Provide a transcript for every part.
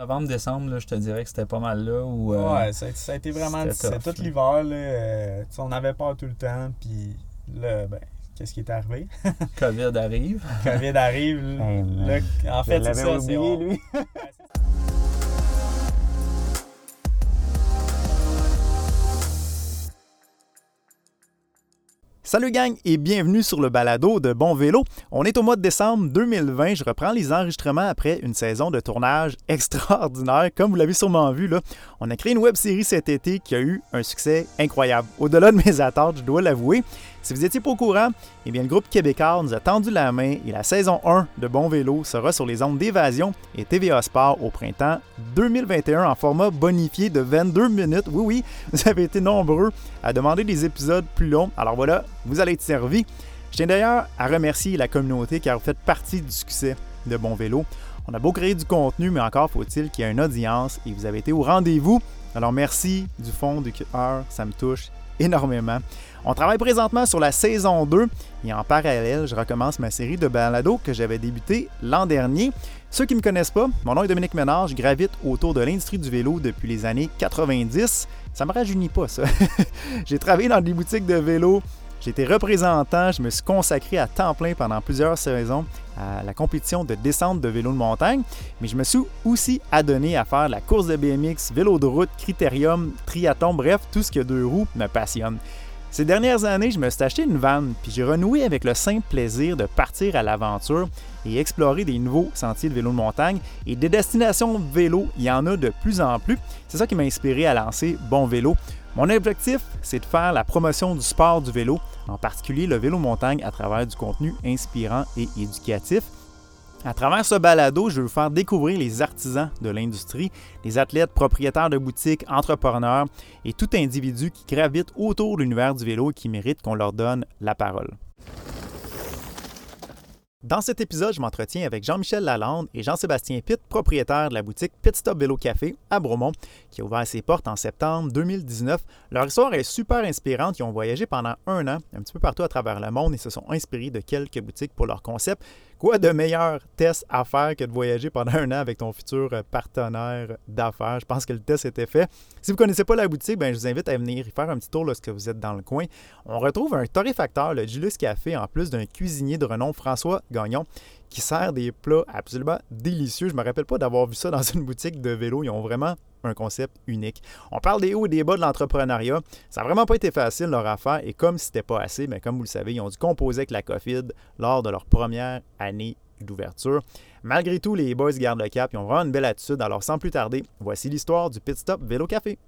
Novembre-décembre, je te dirais que c'était pas mal là. Où, euh, ouais, ça, a été vraiment c'était tout l'hiver. là, euh, on avait peur tout le temps. Puis là, ben, qu'est-ce qui est arrivé? COVID arrive. COVID arrive. Là, en fait, c'est ça. c'est oublié, on- lui. Salut gang et bienvenue sur le balado de Bon Vélo. On est au mois de décembre 2020. Je reprends les enregistrements après une saison de tournage extraordinaire. Comme vous l'avez sûrement vu, là, on a créé une web série cet été qui a eu un succès incroyable. Au-delà de mes attentes, je dois l'avouer. Si vous n'étiez pas au courant, eh bien, le groupe québécois nous a tendu la main et la saison 1 de Bon Vélo sera sur les ondes d'Évasion et TVA Sport au printemps 2021 en format bonifié de 22 minutes. Oui, oui, vous avez été nombreux à demander des épisodes plus longs. Alors voilà, vous allez être servis. Je tiens d'ailleurs à remercier la communauté car vous faites partie du succès de Bon Vélo. On a beau créer du contenu, mais encore faut-il qu'il y ait une audience et vous avez été au rendez-vous. Alors merci du fond du cœur, ça me touche énormément. On travaille présentement sur la saison 2 et en parallèle, je recommence ma série de balados que j'avais débuté l'an dernier. Ceux qui ne me connaissent pas, mon nom est Dominique Ménard, je gravite autour de l'industrie du vélo depuis les années 90. Ça me rajeunit pas, ça. J'ai travaillé dans des boutiques de vélo, été représentant, je me suis consacré à temps plein pendant plusieurs saisons à la compétition de descente de vélo de montagne, mais je me suis aussi adonné à faire la course de BMX, vélo de route, critérium, triathlon, bref, tout ce qui a deux roues me passionne. Ces dernières années, je me suis acheté une vanne, puis j'ai renoué avec le simple plaisir de partir à l'aventure et explorer des nouveaux sentiers de vélo de montagne. Et des destinations vélo, il y en a de plus en plus. C'est ça qui m'a inspiré à lancer Bon Vélo. Mon objectif, c'est de faire la promotion du sport du vélo, en particulier le vélo montagne, à travers du contenu inspirant et éducatif. À travers ce balado, je veux vous faire découvrir les artisans de l'industrie, les athlètes, propriétaires de boutiques, entrepreneurs et tout individu qui gravite autour de l'univers du vélo et qui mérite qu'on leur donne la parole. Dans cet épisode, je m'entretiens avec Jean-Michel Lalande et Jean-Sébastien Pitt, propriétaires de la boutique Pit Stop Vélo Café à Bromont, qui a ouvert ses portes en septembre 2019. Leur histoire est super inspirante. Ils ont voyagé pendant un an, un petit peu partout à travers le monde et se sont inspirés de quelques boutiques pour leur concept. Quoi de meilleur test à faire que de voyager pendant un an avec ton futur partenaire d'affaires? Je pense que le test était fait. Si vous ne connaissez pas la boutique, ben, je vous invite à venir y faire un petit tour lorsque vous êtes dans le coin. On retrouve un torréfacteur, le Julius Café, en plus d'un cuisinier de renom, François Gagnon, qui sert des plats absolument délicieux. Je me rappelle pas d'avoir vu ça dans une boutique de vélo. Ils ont vraiment un concept unique. On parle des hauts et des bas de l'entrepreneuriat. Ça n'a vraiment pas été facile leur affaire et comme c'était pas assez, mais comme vous le savez, ils ont dû composer avec la COVID lors de leur première année d'ouverture. Malgré tout, les boys gardent le cap, ils ont vraiment une belle attitude. Alors sans plus tarder, voici l'histoire du Pit Stop Vélo Café.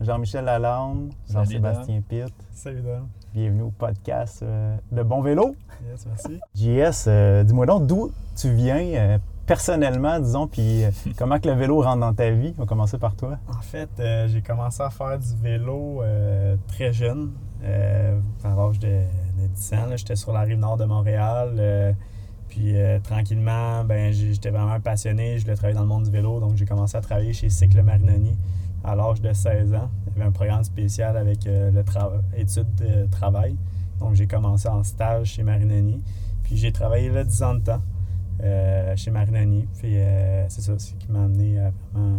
Jean-Michel Lalande, Jean-Sébastien Pitt, Salut, Dan. bienvenue au podcast euh, de Bon Vélo. Yes, merci. JS, euh, dis-moi donc d'où tu viens euh, personnellement, disons, puis euh, comment que le vélo rentre dans ta vie? On va commencer par toi. En fait, euh, j'ai commencé à faire du vélo euh, très jeune, à l'âge de, de 10 ans. J'étais sur la rive nord de Montréal. puis tranquillement, ben, j'étais vraiment passionné. Je voulais travailler dans le monde du vélo. Donc j'ai commencé à travailler chez Cycle Marinoni à l'âge de 16 ans. Il y avait un programme spécial avec le tra- études de travail. Donc j'ai commencé en stage chez Marinoni. Puis j'ai travaillé là 10 ans de temps euh, chez Marinoni. Puis euh, c'est ça, ce qui m'a amené à vraiment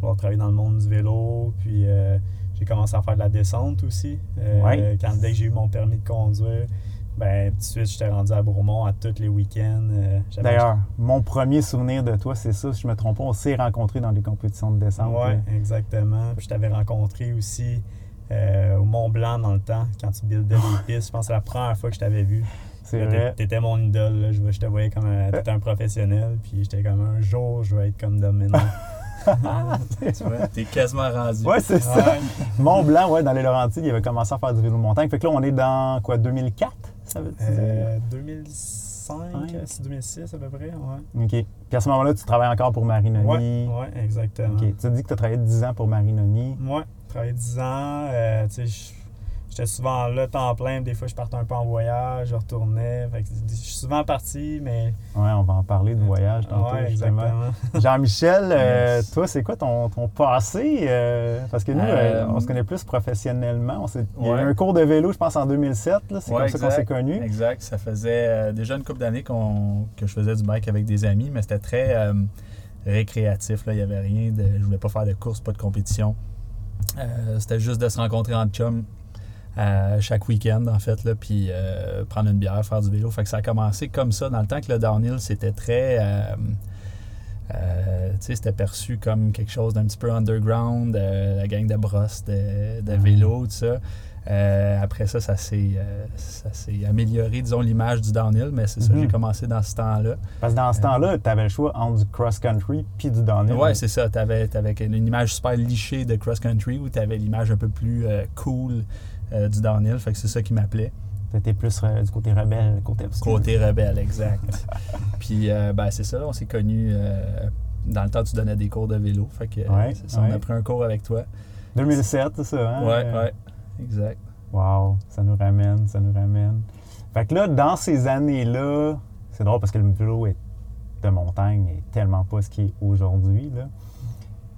vouloir travailler dans le monde du vélo. Puis euh, j'ai commencé à faire de la descente aussi. Euh, Ouais. Quand dès que j'ai eu mon permis de conduire, ben tout de suite, j'étais rendu à Bromont à tous les week-ends. Euh, D'ailleurs, mon premier souvenir de toi, c'est ça. Si je me trompe pas, on s'est rencontrés dans des compétitions de descente. Oui, euh. exactement. Puis je t'avais rencontré aussi euh, au Mont Blanc dans le temps, quand tu buildais les pistes. Je pense que c'est la première fois que je t'avais vu. C'est vrai. T'étais mon idole. là. Je, je te voyais comme un, t'étais un professionnel. Puis j'étais comme un jour, je vais être comme Dom maintenant. Tu vois, t'es quasiment rendu. Ouais, c'est ça. Ouais. Mont Blanc, ouais, dans les Laurentides, il avait commencé à faire du vélo de montagne. Fait que là, on est dans quoi, 2004, ça veut dire? Euh, 2005, Ouais. euh, c'est 2006 à peu près. Ouais, OK. Puis à ce moment-là, tu travailles encore pour Marinoni. ouais, ouais exactement. OK. Tu as dit que tu as travaillé 10 ans pour Marinoni. J'ai travaillé 10 ans. euh, tu sais, j'étais souvent là, temps plein. Des fois, je partais un peu en voyage, je retournais. Fait que je suis souvent parti, mais. Ouais, on va en parler de voyage tantôt, Ouais, justement. Jean-Michel, euh, toi, c'est quoi ton, ton passé? euh, parce que nous, Euh, euh, on se connaît plus professionnellement. On s'est- Il y a eu un cours de vélo, je pense, en 2007. là. C'est Ouais, comme ça qu'on s'est connus. Exact. Ça faisait euh, déjà une couple d'années qu'on- que je faisais du bike avec des amis, mais c'était très euh, récréatif. Là. Il n'y avait rien de. Je voulais pas faire de course, pas de compétition. Euh, c'était juste de se rencontrer en chum chaque week-end, en fait, là, puis euh, prendre une bière, faire du vélo. Fait que ça a commencé comme ça, dans le temps que le downhill, c'était très. euh, euh, tu sais, c'était perçu comme quelque chose d'un petit peu underground, euh, la gang de brosse, de, de Mhm. vélo, tout ça. Euh, après ça, ça s'est, euh, ça s'est amélioré, disons, l'image du downhill, mais c'est ça, Mhm. j'ai commencé dans ce temps-là. Parce que dans ce Euh, temps-là, tu avais le choix entre du cross-country puis du downhill. Ouais, c'est ça. Tu avais, une image super lichée de cross-country où tu avais l'image un peu plus cool euh, du downhill. Fait que c'est ça qui m'appelait. T'étais plus euh, du côté rebelle, côté obscur. Côté rebelle, exact. Puis, euh, ben, c'est ça, on s'est connus. dans le temps, tu donnais des cours de vélo. Fait que, Ouais, on a pris un cours avec toi. 2007, c'est ça, hein? Ouais, ouais, exact. Wow, ça nous ramène, ça nous ramène. Fait que là, dans ces années-là, c'est drôle parce que le vélo est- de montagne n'est tellement pas ce qu'il est aujourd'hui.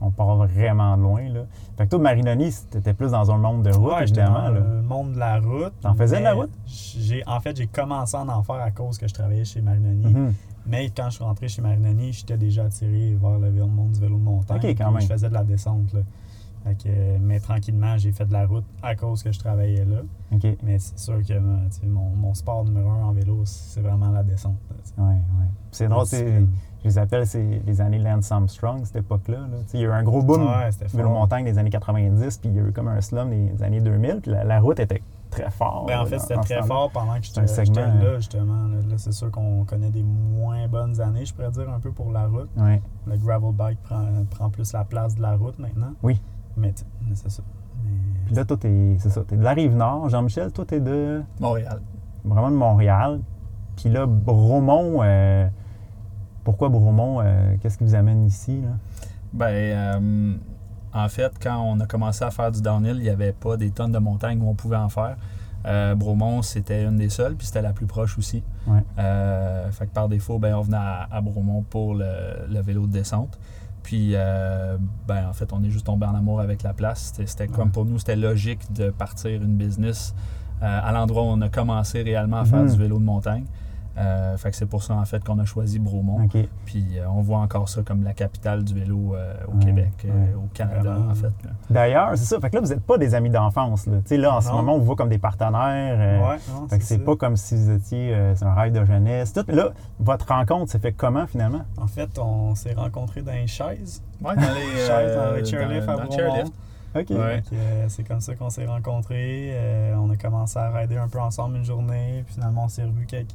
On part vraiment loin. Là. Fait que toi, Marinoni, t'étais plus dans un monde de route, Ouais, évidemment. dans là. le monde de la route. T'en faisais de la route? J'ai, en fait, j'ai commencé à en faire à cause que je travaillais chez Marinoni. Mhm. Mais quand je suis rentré chez Marinoni, j'étais déjà attiré vers le vélo- monde du vélo de montagne. Ok, quand même. Je faisais de la descente. Là. Fait que, mais tranquillement, j'ai fait de la route à cause que je travaillais là. Ouais, Mais c'est sûr que mon, mon sport numéro un en vélo, c'est vraiment la descente. là, tu sais. ouais. C'est drôle, Discipline. Je les appelle c'est les années Lance Armstrong, cette époque-là. là. Tu sais, Il y a eu un gros boom Ouais, fort. montagne des années 90, puis il y a eu comme un slum des années 2000, puis la, la route était très forte. Ben, en là, fait, c'était très fort pendant que j'étais j'étais hein. là, justement. Là, Là, c'est sûr qu'on connaît des moins bonnes années, je pourrais dire, un peu pour la route. Ouais. Le gravel bike prend, prend plus la place de la route maintenant. Oui. Mais c'est ça. Mais- Puis là, toi, t'es, c'est ça, t'es de la Rive-Nord. Jean-Michel, toi, t'es de, Montréal. vraiment de Montréal. Puis là, Bromont, euh, pourquoi Bromont? euh, qu'est-ce qui vous amène ici, là? Ben, euh, en fait, quand on a commencé à faire du downhill, il n'y avait pas des tonnes de montagnes où on pouvait en faire. Euh, Bromont, c'était une des seules, puis c'était la plus proche aussi. Ouais. Euh, fait que par défaut, ben, on venait à, à Bromont pour le, le vélo de descente. Puis, euh, ben, en fait, on est juste tombé en amour avec la place. C'était, comme pour nous, c'était logique de partir une business à l'endroit où on a commencé réellement à faire Mhm. du vélo de montagne. Euh, fait que c'est pour ça, en fait, qu'on a choisi Bromont. Puis euh, on voit encore ça comme la capitale du vélo euh, au Ouais, Québec, euh, ouais. au Canada en fait. D'ailleurs, c'est ça. Fait que là, vous n'êtes pas des amis d'enfance, là. Tu sais, là, en ce moment, on vous voit comme des partenaires. euh, ouais, non, Fait que c'est ça. pas comme si vous étiez... euh, c'est un rêve de jeunesse. Tout. Mais là, votre rencontre s'est fait comment, finalement? En fait, on s'est rencontrés dans les chaises. Ouais, dans les, Chaises dans le chairlift dans- à dans le Bromont. chairlift. OK. Ouais. Euh, c'est comme ça qu'on s'est rencontrés. Euh, on a commencé à rider un peu ensemble une journée. Puis finalement, on s'est revus quelques,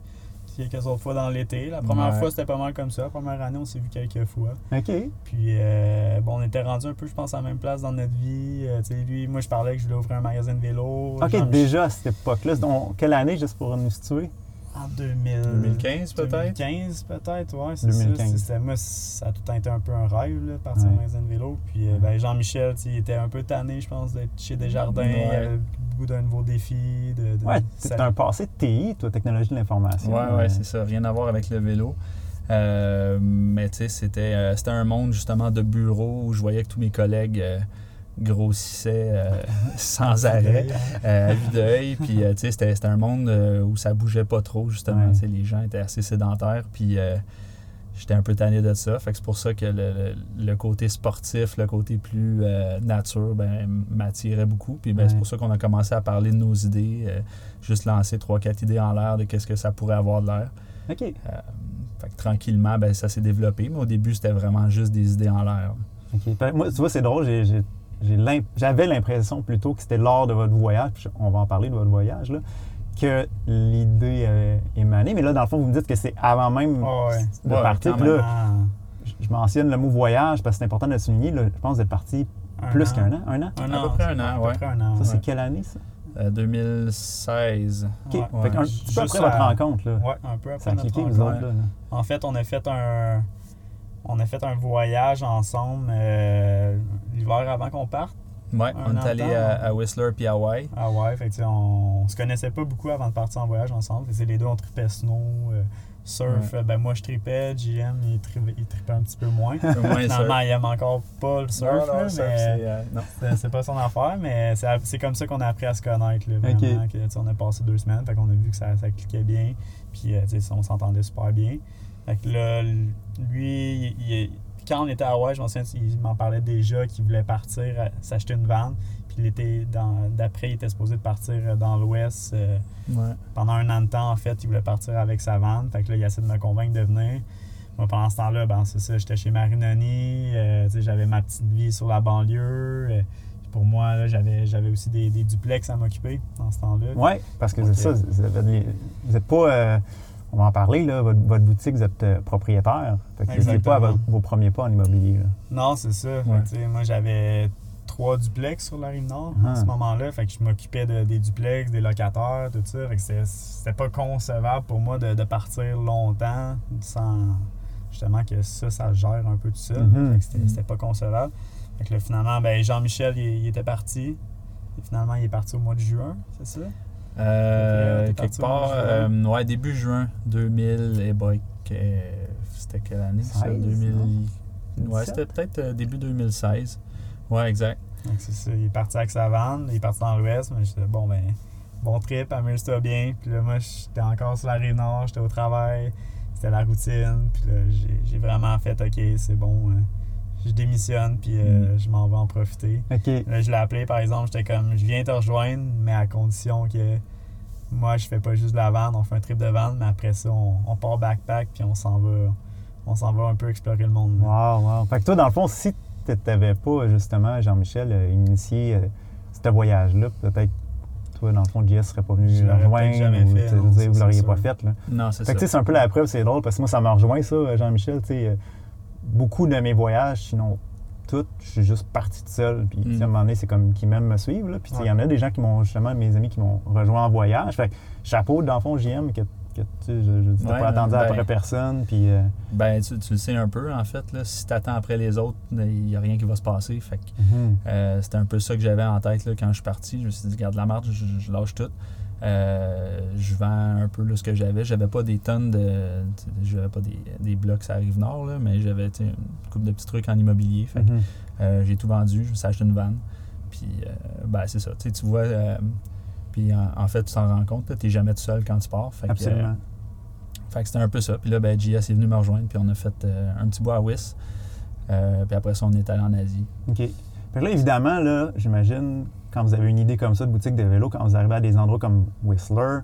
quelques autres fois dans l'été. La première Ouais. fois, c'était pas mal comme ça. La première année, on s'est vu quelques fois. OK. Puis, euh, bon, on était rendu un peu, je pense, à la même place dans notre vie. Euh, tu sais, lui, moi, je parlais que je voulais ouvrir un magasin de vélo. OK, déjà à cette époque-là. Donc, quelle année, juste pour nous situer? En 2000... 2015 peut-être? 2015 peut-être, ouais, c'est 2015. ça. C'était, moi, ça a tout le temps été un peu un rêve, là, partir Ouais. un magasin de vélo. Puis euh, ben, Jean-Michel, tu sais, il était un peu tanné, je pense, d'être chez Desjardins. Ouais. Il avait le goût d'un nouveau défi. De, de- Ouais, un passé de TI, toi, technologie de l'information. Ouais, ouais, c'est ça. Rien à voir avec le vélo. Euh, mais tu sais, c'était, euh, c'était un monde justement de bureau où je voyais que tous mes collègues euh, grossissaient euh, sans arrêt. à vue d'œil. Puis, euh, tu sais, c'était, c'était un monde euh, où ça bougeait pas trop, justement. Ouais. Les gens étaient assez sédentaires. Puis, euh, j'étais un peu tanné de ça. Fait que c'est pour ça que le, le- côté sportif, le côté plus euh, nature, ben, m'attirait beaucoup. Puis, ben, c'est pour ça qu'on a commencé à parler de nos idées. euh, juste lancer trois, quatre idées en l'air de qu'est-ce que ça pourrait avoir de l'air. OK. Euh, fait que tranquillement, ben, ça s'est développé. Mais au début, c'était vraiment juste des idées en l'air. OK. Que Moi, tu vois, c'est drôle, j'avais l'impression plutôt que c'était lors de votre voyage, puis on va en parler de votre voyage, là, que l'idée avait émané. Mais là, dans le fond, vous me dites que c'est avant même Ah ouais. de Ouais, partir. Puis là, je- mentionne le mot voyage parce que c'est important de le souligner. là. je pense que vous êtes parti un plus an. qu'un an. Un an? Un À an. peu près un an, à ouais. peu près un an. Ça, c'est quelle année, ça? Euh, 2016. OK. Ouais. Fait qu'un Ouais. petit peu après votre rencontre, là. Ouais, un peu après ça a notre vous rencontre. autres, là. là. En fait, on a fait un, on a fait un voyage ensemble euh, l'hiver avant qu'on parte. Ouais, on est allé à, à Whistler puis Hawaii. Ah ouais, fait que, on, on se connaissait pas beaucoup avant de partir en voyage ensemble. Fait les deux, on tripait snow, euh, surf. Ouais. Euh, Ben, moi, je tripais, JM, il tripait, il tripait un petit peu moins. Finalement, il aime encore pas le surf, Non, non, mais c'est, euh, c'est- pas son affaire, mais c'est comme ça qu'on a appris à se connaître, là, vraiment. Que, on a passé deux semaines, fait qu'on a vu que ça, ça cliquait bien, puis on s'entendait super bien. Fait que là, lui, il- il- quand on était à Hawaï, je m'en souviens, il m'en parlait déjà qu'il voulait partir, euh, s'acheter une van, puis il était dans- d'après, il était supposé de partir euh, dans l'Ouest. euh, Ouais. pendant un an de temps, en fait, il voulait partir avec sa vanne. Fait que là, il essaie de me convaincre de venir. Moi, pendant ce temps-là, ben, c'est ça, j'étais chez Marinoni, euh, tu sais, j'avais ma petite vie sur la banlieue. euh, pour moi, là, j'avais, j'avais aussi des, des duplex à m'occuper dans ce temps-là. Oui, parce que c'est ça, vous avez des- vous n'êtes pas, euh, on va en parler, là, votre, votre boutique, vous êtes euh, propriétaire. N'étiez pas votre- vos premiers pas en immobilier. là. Non, c'est ça. Ouais. moi, j'avais trois duplex sur la rive nord Ah. à ce moment-là. Fait que je m'occupais de- des duplex, des locataires, tout ça. Fait que c'était, pas concevable pour moi de, de partir longtemps sans justement que ça, ça gère un peu tout que c'était, Mhm. c'était pas concevable. Fait que là, finalement, ben, Jean-Michel, il, il était parti. Et finalement, il est parti au mois de juin, c'est ça? Euh, quelque parti part, euh, ouais, début juin 2000, et boy, que- c'était quelle année ça? 16, 2000... non? Ouais, 17? c'était peut-être euh, début 2016. Ouais, exact. Donc, c'est ça. Il est parti avec sa vanne, il est parti dans l'ouest. Mais j'étais bon, ben, bon trip, amuse-toi bien. Puis là, moi, j'étais encore sur la rive nord, j'étais au travail, c'était la routine. Puis là, j'ai- j'ai vraiment fait, OK, c'est bon, euh, je démissionne, puis euh, Mm. je m'en vais en profiter. Là, je l'ai appelé, par exemple, j'étais comme, je viens te rejoindre, mais à condition que moi, je fais pas juste de la vanne, on fait un trip de vanne, mais après ça, on, on part backpack, puis on s'en va. On s'en va un peu explorer le monde. Wow, wow. Fait que toi, dans le fond, si tu n'avais pas, justement, Jean-Michel, euh, initié euh, ce voyage-là, peut-être toi, dans le fond, JS serait pas venu Je rejoindre. jamais ou, fait, non, dire, ça, vous l'auriez pas fait. Là. Non, c'est Fait que tu sais, ça. c'est un peu la preuve, c'est drôle, parce que moi, ça m'a rejoint, ça, euh, Jean-Michel. Tu sais, euh, beaucoup de mes voyages, sinon tout, je suis juste parti tout seul. Puis, Mm. à un moment donné, c'est comme qui m'aiment me suivre. Là. Puis, il y en a des gens qui m'ont, justement, mes amis qui m'ont rejoint en voyage. Fait que, chapeau, dans le fond, JM, que, que tu je, je t'as Ouais, pas attendu ben- après personne. Puis, euh, Ben, tu, tu le sais un peu, en fait. Là, si tu attends après les autres, il n'y a rien qui va se passer. Fait que, mhm. euh, c'était un peu ça que j'avais en tête là, quand je suis parti. Je me suis dit, garde la marche, je, je lâche tout. Euh, je vends un peu là, ce que j'avais. J'avais pas des tonnes de. J'avais pas des, des blocs à Rive-Nord, là, mais j'avais une couple de petits trucs en immobilier. Fait Mhm. euh, j'ai tout vendu, je me suis acheté une vanne. Puis, euh, ben, c'est ça. Tu vois. puis, en, en fait, tu t'en rends compte, tu n'es jamais tout seul quand tu pars. Fait que, Absolument. fait que c'était un peu ça. Puis là, ben, JS est venu me rejoindre, puis on a fait un petit bout à Wiss. Puis après ça, on est allé en Asie. OK. Que là, évidemment, là, j'imagine, quand vous avez une idée comme ça de boutique de vélo, quand vous arrivez à des endroits comme Whistler,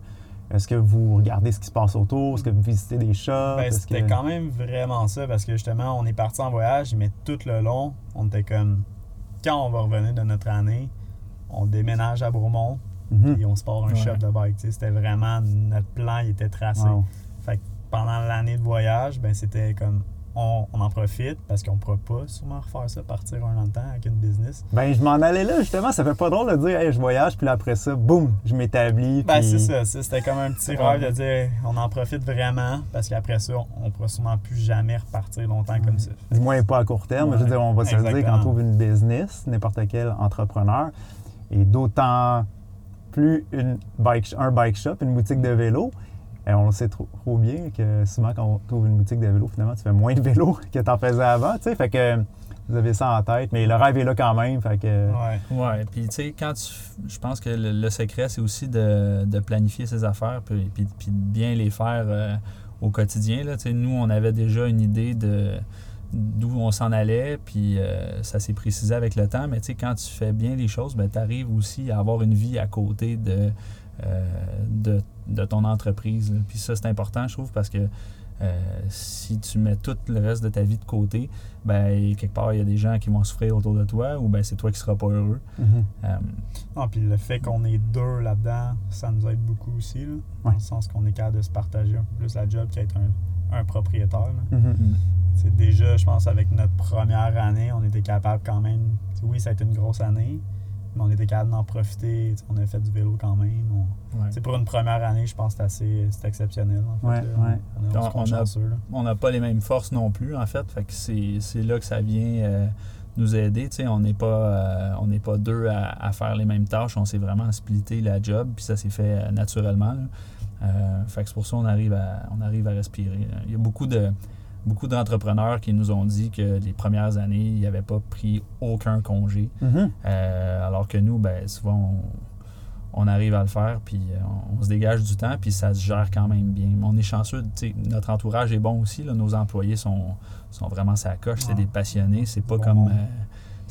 est-ce que vous regardez ce qui se passe autour? Est-ce que vous visitez des shops? Ben, c'était que- quand même vraiment ça parce que justement, on est parti en voyage, mais tout le long, on était comme quand on va revenir de notre année, on déménage à Bromont Mhm. et on se part un Ouais. shop de bike. C'était vraiment notre plan, il était tracé. Wow. Fait que pendant l'année de voyage, ben c'était comme on, on en profite parce qu'on pourra pas sûrement refaire ça, partir un an de temps avec une business. Ben, je m'en allais là, justement. Ça fait pas drôle de dire, hey, je voyage, puis là, après ça, boum, je m'établis. Ben, puis- c'est ça. C'était comme un petit rêve de dire on en profite vraiment parce qu'après ça, on, on pourra sûrement plus jamais repartir longtemps comme ça. Du moins pas à court terme. Ouais, je veux dire, on va se le dire, quand exactement. on trouve une business, n'importe quel entrepreneur, et d'autant plus une bike, un bike shop, une boutique de vélo, et on le sait trop, trop bien que souvent quand on trouve une boutique de vélo, finalement, tu fais moins de vélo que tu en faisais avant. tu sais. Fait que vous avez ça en tête, mais le rêve est là quand même. Fait que, Ouais. Ouais, puis tu sais, quand tu. Je pense que le, le secret, c'est aussi de, de planifier ses affaires, puis, puis, puis de bien les faire euh, au quotidien. Là. Tu sais, Nous, on avait déjà une idée de d'où on s'en allait, puis euh, ça s'est précisé avec le temps. Mais tu sais, quand tu fais bien les choses, ben, tu arrives aussi à avoir une vie à côté de, de, de ton entreprise. là. Puis ça, c'est important, je trouve, parce que euh, si tu mets tout le reste de ta vie de côté, ben quelque part, il y a des gens qui vont souffrir autour de toi, ou ben c'est toi qui seras pas heureux. Mhm. Euh, Non, puis le fait qu'on est deux là-dedans, ça nous aide beaucoup aussi. Là, Dans Ouais. le sens qu'on est capable de se partager un peu plus la job qu'être un, un propriétaire. Mhm. Tu sais, déjà, je pense avec notre première année, on était capable quand même. Oui, ça a été une grosse année, on était capable d'en profiter. On a fait du vélo quand même. On- ouais. pour une première année, je pense que c'est assez c'est exceptionnel. En fait, Ouais, là. ouais. On, n'a pas les mêmes forces non plus, en fait. Fait c'est là que ça vient euh, nous aider. On n'est pas, euh, on pas deux à, à faire les mêmes tâches. On s'est vraiment splitté la job, puis ça s'est fait euh, naturellement. là. Fait que c'est pour ça qu'on arrive à, on arrive à respirer. Il y a beaucoup de beaucoup d'entrepreneurs qui nous ont dit que les premières années, ils n'avaient pas pris aucun congé. Mhm. Euh, alors que nous, ben, souvent, on, on arrive à le faire, puis euh, on, on se dégage du temps, puis ça se gère quand même bien. Mais on est chanceux, notre entourage est bon aussi. là. nos employés sont, sont vraiment sa coche, c'est des passionnés. C'est pas Bon comme. euh,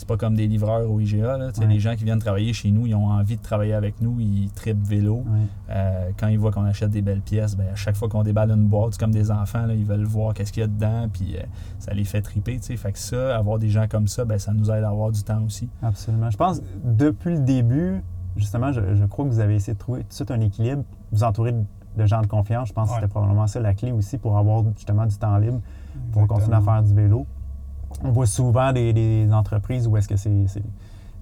c'est pas comme des livreurs au IGA. Là. Ouais. Les gens qui viennent travailler chez nous, ils ont envie de travailler avec nous, ils tripent vélo. Ouais. Euh, quand ils voient qu'on achète des belles pièces, ben, à chaque fois qu'on déballe une boîte, c'est comme des enfants, là, ils veulent voir qu'est-ce qu'il y a dedans, puis euh, ça les fait triper. tu sais. Fait que ça, avoir des gens comme ça, ben, ça nous aide à avoir du temps aussi. Absolument. Je pense depuis le début, justement, je, je crois que vous avez essayé de trouver tout de suite un équilibre, vous entourer de, gens de confiance. Je pense que c'était probablement ça la clé aussi pour avoir justement du temps libre pour continuer à faire du vélo. On voit souvent des, des entreprises où est-ce que c'est, c'est,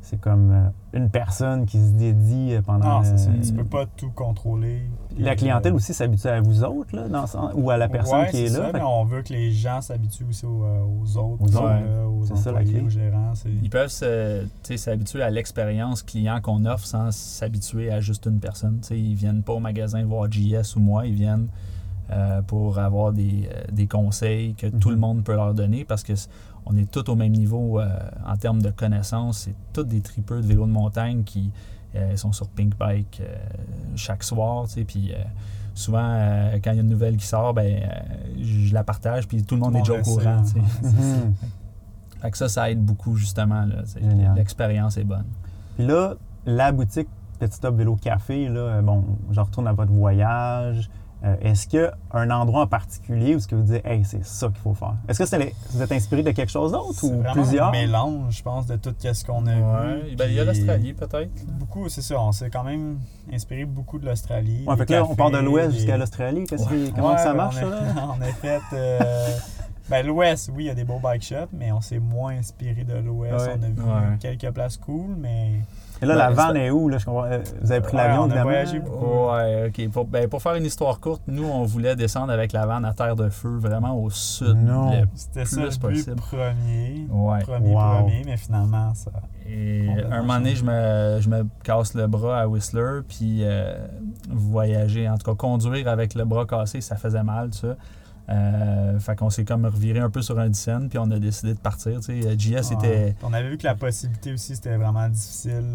c'est comme euh, une personne qui se dédie pendant. Non, c'est ça. euh, Tu peux pas tout contrôler. La clientèle euh, aussi s'habitue à vous autres, là, dans le sens- ou à la personne ouais, qui est c'est là. ça, Fait mais on veut que les gens s'habituent aussi aux, euh, aux autres, Aux autres. aux C'est ça, la clé. aux gérants. Ils peuvent se- tu sais, s'habituer à l'expérience client qu'on offre sans s'habituer à juste une personne. Tu sais, ils viennent pas au magasin voir JS ou moi, ils viennent euh, pour avoir des, euh, des conseils que tout Mhm. le monde peut leur donner parce que on est tous au même niveau euh, en termes de connaissances. C'est tous des tripeux de vélo de montagne qui euh, sont sur Pink Bike euh, chaque soir. Puis souvent, quand il y a une nouvelle qui sort, ben, je la partage, puis tout le monde est déjà au courant. Mhm. Fait que ça, ça aide beaucoup, justement. L'expérience est bonne. Puis là, la boutique Petit Stop Vélo Café, là, bon, je retourne à votre voyage. Euh, est-ce qu'il y a un endroit en particulier où ce que vous dites, hey, c'est ça qu'il faut faire? Est-ce que c'est les- vous êtes inspiré de quelque chose d'autre C'est ou vraiment plusieurs? un mélange, je pense, de tout ce qu'on a Ouais. vu. Ben, il y a l'Australie, peut-être. Beaucoup, c'est ça. On s'est quand même inspiré beaucoup de l'Australie. Ouais, des fait que là, on part de l'ouest des- jusqu'à l'Australie. Ouais. Comment Ouais, ça marche, on ça? a, là? on a fait. euh, ben, l'ouest, oui, il y a des beaux bike shops, mais on s'est moins inspiré de l'ouest. Ouais. On a vu Ouais. quelques places cool, mais. Et là, Ben, la c'est vanne est où? Là, je. Euh, Vous avez pris Ouais, l'avion, on a voyagé. Ouais, ok. Pour, ben, pour faire une histoire courte, nous, on voulait descendre avec la vanne à terre de feu, vraiment au sud. Non. C'était ça le possible. premier. Ouais. Premier, Wow. premier, mais finalement, ça. Et un moment donné, je me, je me casse le bras à Whistler, puis euh, voyager, en tout cas conduire avec le bras cassé, ça faisait mal, ça. Euh, fait qu'on s'est comme reviré un peu sur un dizaine, puis on a décidé de partir. Tu sais, JS était. On avait vu que la possibilité aussi, c'était vraiment difficile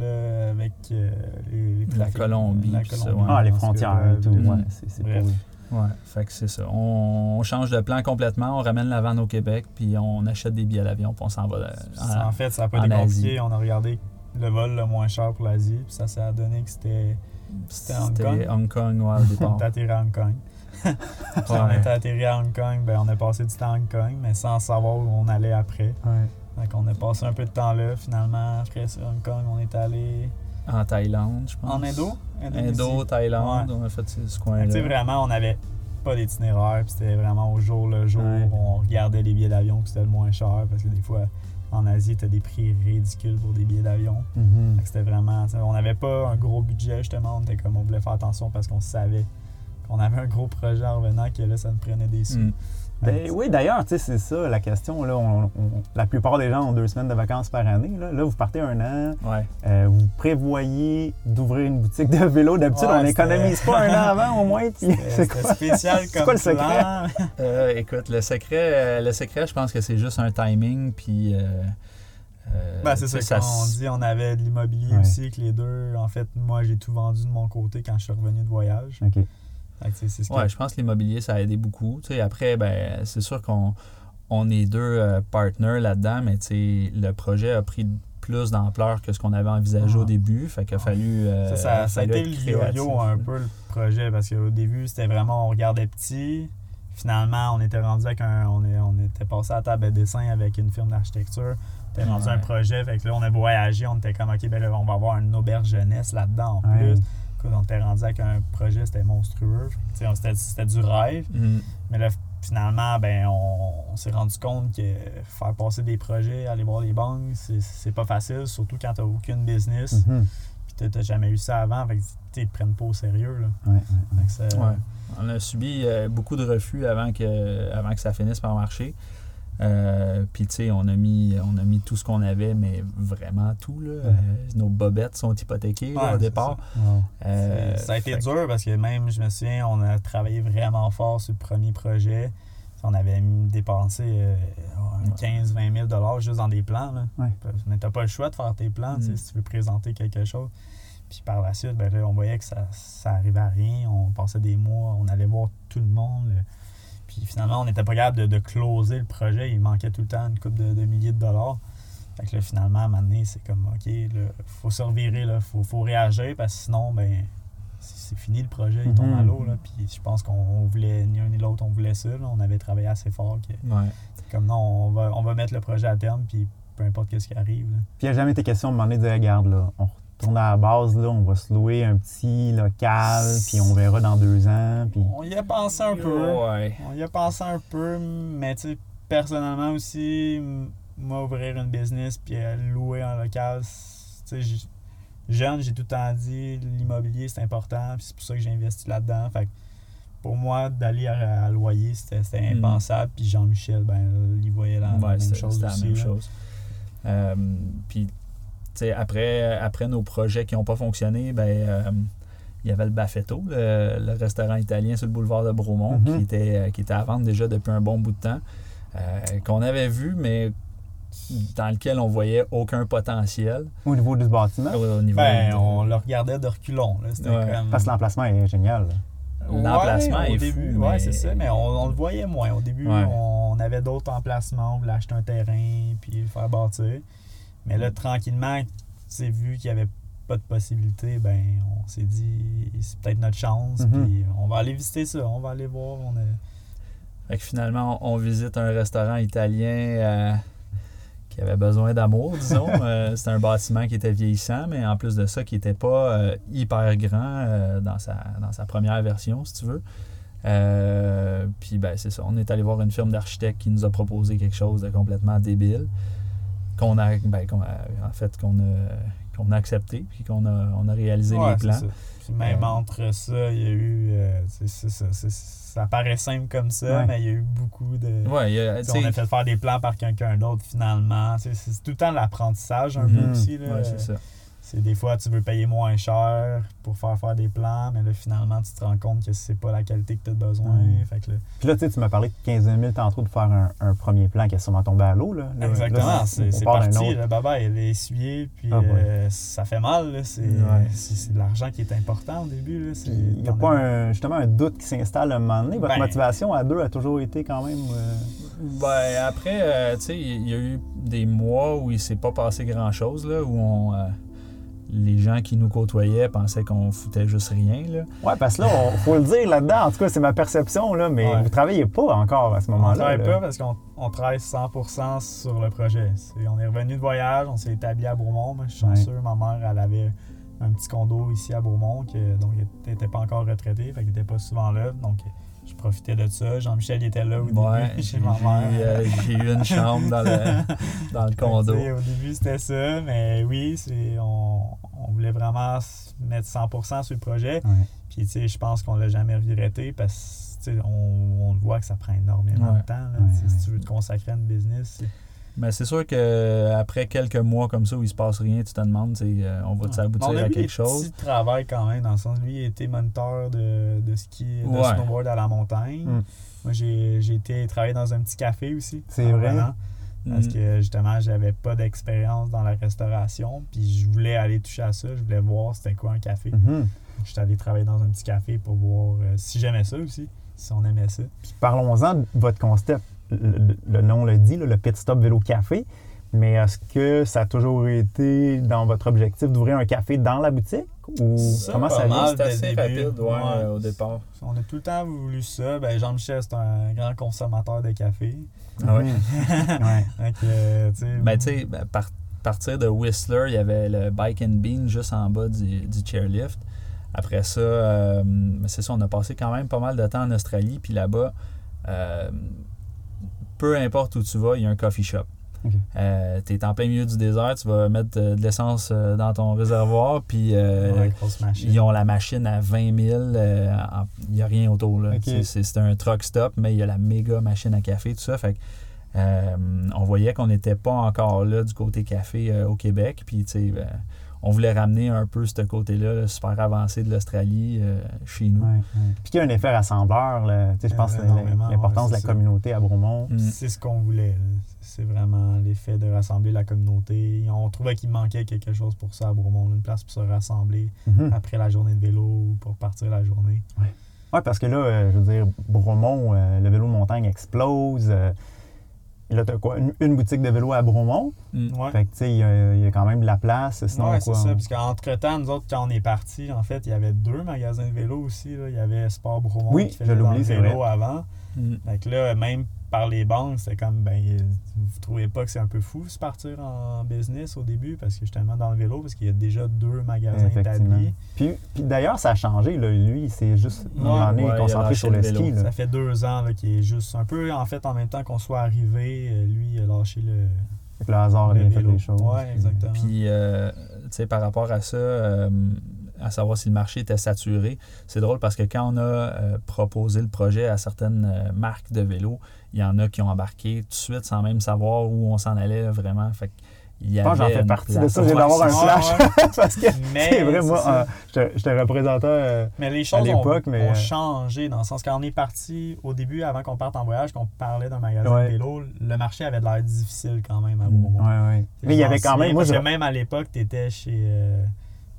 avec euh, les, les La Colombie, La ça, ouais. Ah, les que, frontières euh, et tout. Ouais, c'est c'est Bref. pour Ouais, fait que c'est ça. On, on change de plan complètement, on ramène la vanne au Québec, puis on achète des billets d'avion, puis on s'en va. euh, Ça, en- en fait, ça n'a pas en été compliqué. Asie. On a regardé le vol le moins cher pour l'Asie, puis ça s'est donné que c'était. C'était Hong Kong. Hong Kong, ouais, au On départ. à Hong Kong. Puis on était atterri à Hong Kong, ben, on a passé du temps à Hong Kong, mais sans savoir où on allait après. Ouais. Donc on a passé un peu de temps là. Finalement, après ça, Hong Kong, on est allé En Thaïlande, je pense. en Indo? Indo, Thaïlande, Ouais. on a fait ce coin-là. Tu sais, vraiment, on n'avait pas d'itinéraire, puis c'était vraiment au jour le jour. Ouais. On regardait les billets d'avion, puis c'était le moins cher, parce que des fois, en Asie, tu as des prix ridicules pour des billets d'avion. Mhm. Que C'était vraiment. On n'avait pas un gros budget, justement. On était comme on voulait faire attention parce qu'on savait qu'on avait un gros projet en revenant, que là, ça nous prenait des sous. Mm. Ben oui, d'ailleurs, tu sais, c'est ça la question. Là, On- on- la plupart des gens ont deux semaines de vacances par année. Là, Là, vous partez un an. Ouais. Euh, vous prévoyez d'ouvrir une boutique de vélo. D'habitude, Ouais, on n'économise pas un an avant au moins. c'est quoi? spécial C'est comme quoi le secret? Euh, écoute, le secret, euh, le secret, je pense que c'est juste un timing, puis. euh, euh, Ben, c'est ça, sais, quand s- on dit on avait de l'immobilier Ouais. aussi, que les deux, en fait, moi, j'ai tout vendu de mon côté quand je suis revenu de voyage. OK. Ouais, je pense que l'immobilier, ça a aidé beaucoup. Après, ben, c'est sûr qu'on on est deux euh, partners là-dedans, mais le projet a pris plus d'ampleur que ce qu'on avait envisagé au Ouais. début. Fait qu'il a fallu. euh, Ça, ça, ça a été le yo-yo un peu le projet parce qu'au début, c'était vraiment on regardait petit. Finalement, on était rendu avec un. On, est, on était passé à la table de dessin avec une firme d'architecture. On était rendu Ouais. un projet. Fait que là, on a voyagé. On était comme, OK, ben là, on va avoir une auberge jeunesse là-dedans en Ouais. plus. On était rendu avec un projet, c'était monstrueux. C'était du rêve. Mm. Mais là, finalement, ben, on, on s'est rendu compte que faire passer des projets, aller voir les banques, c'est- pas facile, surtout quand t'as aucune business. Mhm. Puis t'as- jamais eu ça avant, fait que ils te prennent pas au sérieux. Là. Ouais. On a subi euh, beaucoup de refus avant que, avant que ça finisse par marcher. Euh, Puis, tu sais, on, a mis- on a mis tout ce qu'on avait, mais vraiment tout. Là. Euh, nos bobettes sont hypothéquées là, Ouais, au départ. ça. Euh, ça a été que- dur parce que même, je me souviens, on a travaillé vraiment fort sur le premier projet. On avait dépensé euh, un Ouais. 15-20 000 juste dans des plans. Là. Ouais. Mais t'as pas le choix de faire tes plans Mm. si tu veux présenter quelque chose. Puis par la suite, ben là, on voyait que ça, ça arrivait à rien. On passait des mois, on allait voir tout le monde. Là. Puis finalement, on n'était pas capable de, de closer le projet. Il manquait tout le temps une coupe de, de milliers de dollars. Fait que là, finalement, à un moment donné, c'est comme, OK, il faut se revirer, il faut, faut réagir parce que sinon, ben, c'est fini le projet, il tombe Mhm. à l'eau. là. Puis je pense qu'on on voulait, ni un ni l'autre, on voulait ça. là. On avait travaillé assez fort. Que, Ouais. comme non, on va, on va mettre le projet à terme, puis peu importe ce qui arrive. là. Puis il n'y a jamais été question de demander de dire, regarde, là, on retourne à la base, là, on va se louer un petit local, puis on verra dans deux ans. Puis... On y a pensé un peu. Ouais. On y a pensé un peu, mais tu sais, personnellement aussi, moi, ouvrir une business puis euh, louer un local, tu sais, jeune, j'ai tout le temps dit, l'immobilier, c'est important, puis c'est pour ça que j'ai investi là-dedans. Fait que pour moi, d'aller à, à loyer, c'était c'était Mm. impensable. Puis Jean-Michel, ben, il voyait la, Ouais, même chose c'était la même là. chose. Euh, Puis, après, après nos projets qui n'ont pas fonctionné, ben, euh, il y avait le Baffetto, le, le restaurant italien sur le boulevard de Bromont, Mhm. qui, était, euh, qui était à vendre déjà depuis un bon bout de temps, euh, qu'on avait vu, mais dans lequel on voyait aucun potentiel Au niveau du bâtiment, au, au niveau Ben, de- on le regardait de reculons. là. C'était Ouais. comme... parce que l'emplacement est génial. là. L'emplacement Ouais, au est début, fou, ouais, mais- c'est ça, mais on, on le voyait moins. Au début, Ouais. on avait d'autres emplacements, on voulait acheter un terrain puis le faire bâtir. Mais là, tranquillement, c'est vu qu'il n'y avait pas de possibilité, ben on s'est dit c'est peut-être notre chance, Mhm. puis on va aller visiter ça, on va aller voir. On a... Fait que finalement, on, on visite un restaurant italien euh, qui avait besoin d'amour, disons. Euh, C'était un bâtiment qui était vieillissant, mais en plus de ça, qui n'était pas euh, hyper grand euh, dans, sa, dans sa première version, si tu veux. Euh, puis ben c'est ça, on est allé voir une firme d'architectes qui nous a proposé quelque chose de complètement débile, qu'on a, ben, qu'on a- en fait, qu'on a, qu'on a accepté, puis qu'on a, on a réalisé Ouais, les plans. Puis même Euh, entre ça, il y a eu. euh, c'est- ça, paraît simple comme ça, Ouais. mais il y a eu beaucoup de. Ouais, y a- on a fait faire des plans par quelqu'un d'autre finalement. C'est tout le temps l'apprentissage un Mhm. peu aussi. là. ouais, c'est ça. C'est des fois tu veux payer moins cher pour faire faire des plans, mais là finalement tu te rends compte que c'est pas la qualité que tu as besoin. Fait que là- Puis là, tu sais, tu m'as parlé de 15 000 tantôt de faire un, un premier plan qui est sûrement tombé à l'eau. Là. Là, exactement, c'est parti. Le baba il est essuyé, puis Ah, ouais. euh, ça fait mal. là. C'est Ouais. de l'argent qui est important au début. là. Il n'y a pas as- un, justement un doute qui s'installe à un moment donné? Votre Ben- motivation à deux a toujours été quand même. euh, Ben, après, euh, tu sais, il y a eu des mois où il s'est pas passé grand-chose, là, où on, euh, les gens qui nous côtoyaient pensaient qu'on foutait juste rien, là. Ouais, parce que là, il faut le dire là-dedans. En tout cas, c'est ma perception, là, mais Ouais. vous travaillez pas encore à ce On moment-là. travaille là. pas parce qu'on on travaille 100% sur le projet. On est revenu de voyage, on s'est établi à Beaumont. Moi, je suis Ouais. chanceux, ma mère, elle avait un petit condo ici à Beaumont, que, donc elle n'était pas encore retraité, fait n'était pas souvent là. Donc, je profitais de ça. Jean-Michel était là au Ouais, début chez ma mère. euh, j'ai eu une chambre dans le, dans le condo. Au début, c'était ça, mais oui, c'est, on, on voulait vraiment mettre 100% sur le projet. Ouais. Puis, tu sais, je pense qu'on l'a jamais regretté parce que, tu sais, on, on le voit que ça prend énormément Ouais. de temps. là. Si tu veux te consacrer à une business, c'est- Mais c'est sûr qu'après quelques mois comme ça où il se passe rien, tu te demandes, euh, on va-tu on aboutir a à quelque chose? petits travails quand même, dans le sens, lui, il était moniteur de, de ski, de Ouais. snowboard à la montagne. Mm. Moi, j'ai, j'ai été travailler dans un petit café aussi. C'est vrai? Parce Mm. que justement, j'avais pas d'expérience dans la restauration. Puis je voulais aller toucher à ça. Je voulais voir c'était quoi un café. Mhm. Je suis allé travailler dans un petit café pour voir euh, si j'aimais ça aussi. Si on aimait ça. Puis parlons-en de votre concept. Le, le nom le dit, là, le Pit Stop Vélo Café. Mais est-ce que ça a toujours été dans votre objectif d'ouvrir un café dans la boutique? Ou Ça, comment pas ça mal. vient? Le assez début. rapide, ouais, Ouais. au départ. On a tout le temps voulu ça. Ben, Jean-Michel, c'est un grand consommateur de café. Ah ouais. Mhm. ouais. Donc, euh, tu sais, Ben, tu sais, ben, par- partir de Whistler, il y avait le Bike and Bean juste en bas du, du chairlift. Après ça, euh, c'est ça, on a passé quand même pas mal de temps en Australie. Puis là-bas, euh, peu importe où tu vas, il y a un coffee shop. Ok. tu es en plein milieu du désert, tu vas mettre euh, de l'essence euh, dans ton réservoir, puis euh, ouais, ils ont la machine à 20 000. euh, en- Il n'y a rien autour. C'est- un truck stop, mais il y a la méga machine à café, tout ça. Fait que, Euh, on voyait qu'on n'était pas encore là du côté café euh, au Québec. Puis, tu sais, ben, on voulait ramener un peu ce côté-là, super avancé de l'Australie, euh, chez nous. Ouais, ouais. Puis qu'il y a un effet rassembleur, là. Tu sais, je pense que Énormément, l'importance ouais, de la ça. communauté à Bromont. Mm. C'est ce qu'on voulait. C'est vraiment l'effet de rassembler la communauté. On trouvait qu'il manquait quelque chose pour ça à Bromont, une place pour se rassembler Mhm. après la journée de vélo ou pour partir la journée. Oui, parce que là, euh, je veux dire, Bromont, euh, le vélo de montagne explose. Là, t'as quoi? Une, une boutique de vélo à Bromont. Mm. Ouais. Fait que, tu sais, il y, y a quand même de la place. Sinon, Ouais, c'est quoi, ça. on- Parce qu'entre-temps, nous autres, quand on est partis, en fait, il y avait deux magasins de vélo aussi. là. Il y avait Sport Bromont Oui, qui je faisait dans l'oublie, vélo vrai. avant. Mm. Fait que là, même par les banques, c'était comme, ben, vous trouvez pas que c'est un peu fou se partir en business au début? Parce que justement, dans le vélo, parce qu'il y a déjà deux magasins établis. Puis, puis d'ailleurs, ça a changé. Là. Lui, il s'est juste Ouais, est ouais, concentré sur le le, vélo. ski. Là. Ça fait deux ans qu'il est juste un peu, en fait, en même temps qu'on soit arrivé, euh, lui, il a lâché le, Fait que le hasard a bien fait les choses. Ouais, exactement. Puis, euh, tu sais, par rapport à ça, euh, à savoir si le marché était saturé, c'est drôle parce que quand on a euh, proposé le projet à certaines euh, marques de vélos, il y en a qui ont embarqué tout de suite sans même savoir où on s'en allait vraiment. Fait que il y Je pense que j'en avait fais partie de ça. Ouais, d'avoir un flash. parce que Mais, c'est vrai, moi, euh, j'étais représentant. euh, Mais les choses ont, l'époque, mais, ont euh, changé dans le sens quand on est parti au début, avant qu'on parte en voyage, qu'on parlait d'un magasin Ouais. de vélo, le marché avait de l'air difficile quand même à Mm. Beaumont. ouais, ouais. Mais il y avait quand même. Moi, Parce je, que même à l'époque, tu étais chez, euh,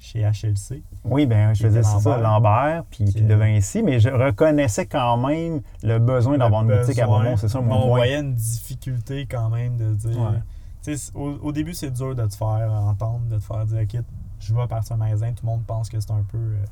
chez HLC. Oui, ben je faisais ça, Lambert. Lambert, puis, puis de Vinci, mais je reconnaissais quand même le besoin d'avoir une boutique à. Beaumont, c'est ça mon on voyait une difficulté quand même de dire. Ouais. Au, au début, c'est dur de te faire entendre, de te faire dire, OK, je vais partir un magasin, tout le monde pense que c'est un peu euh,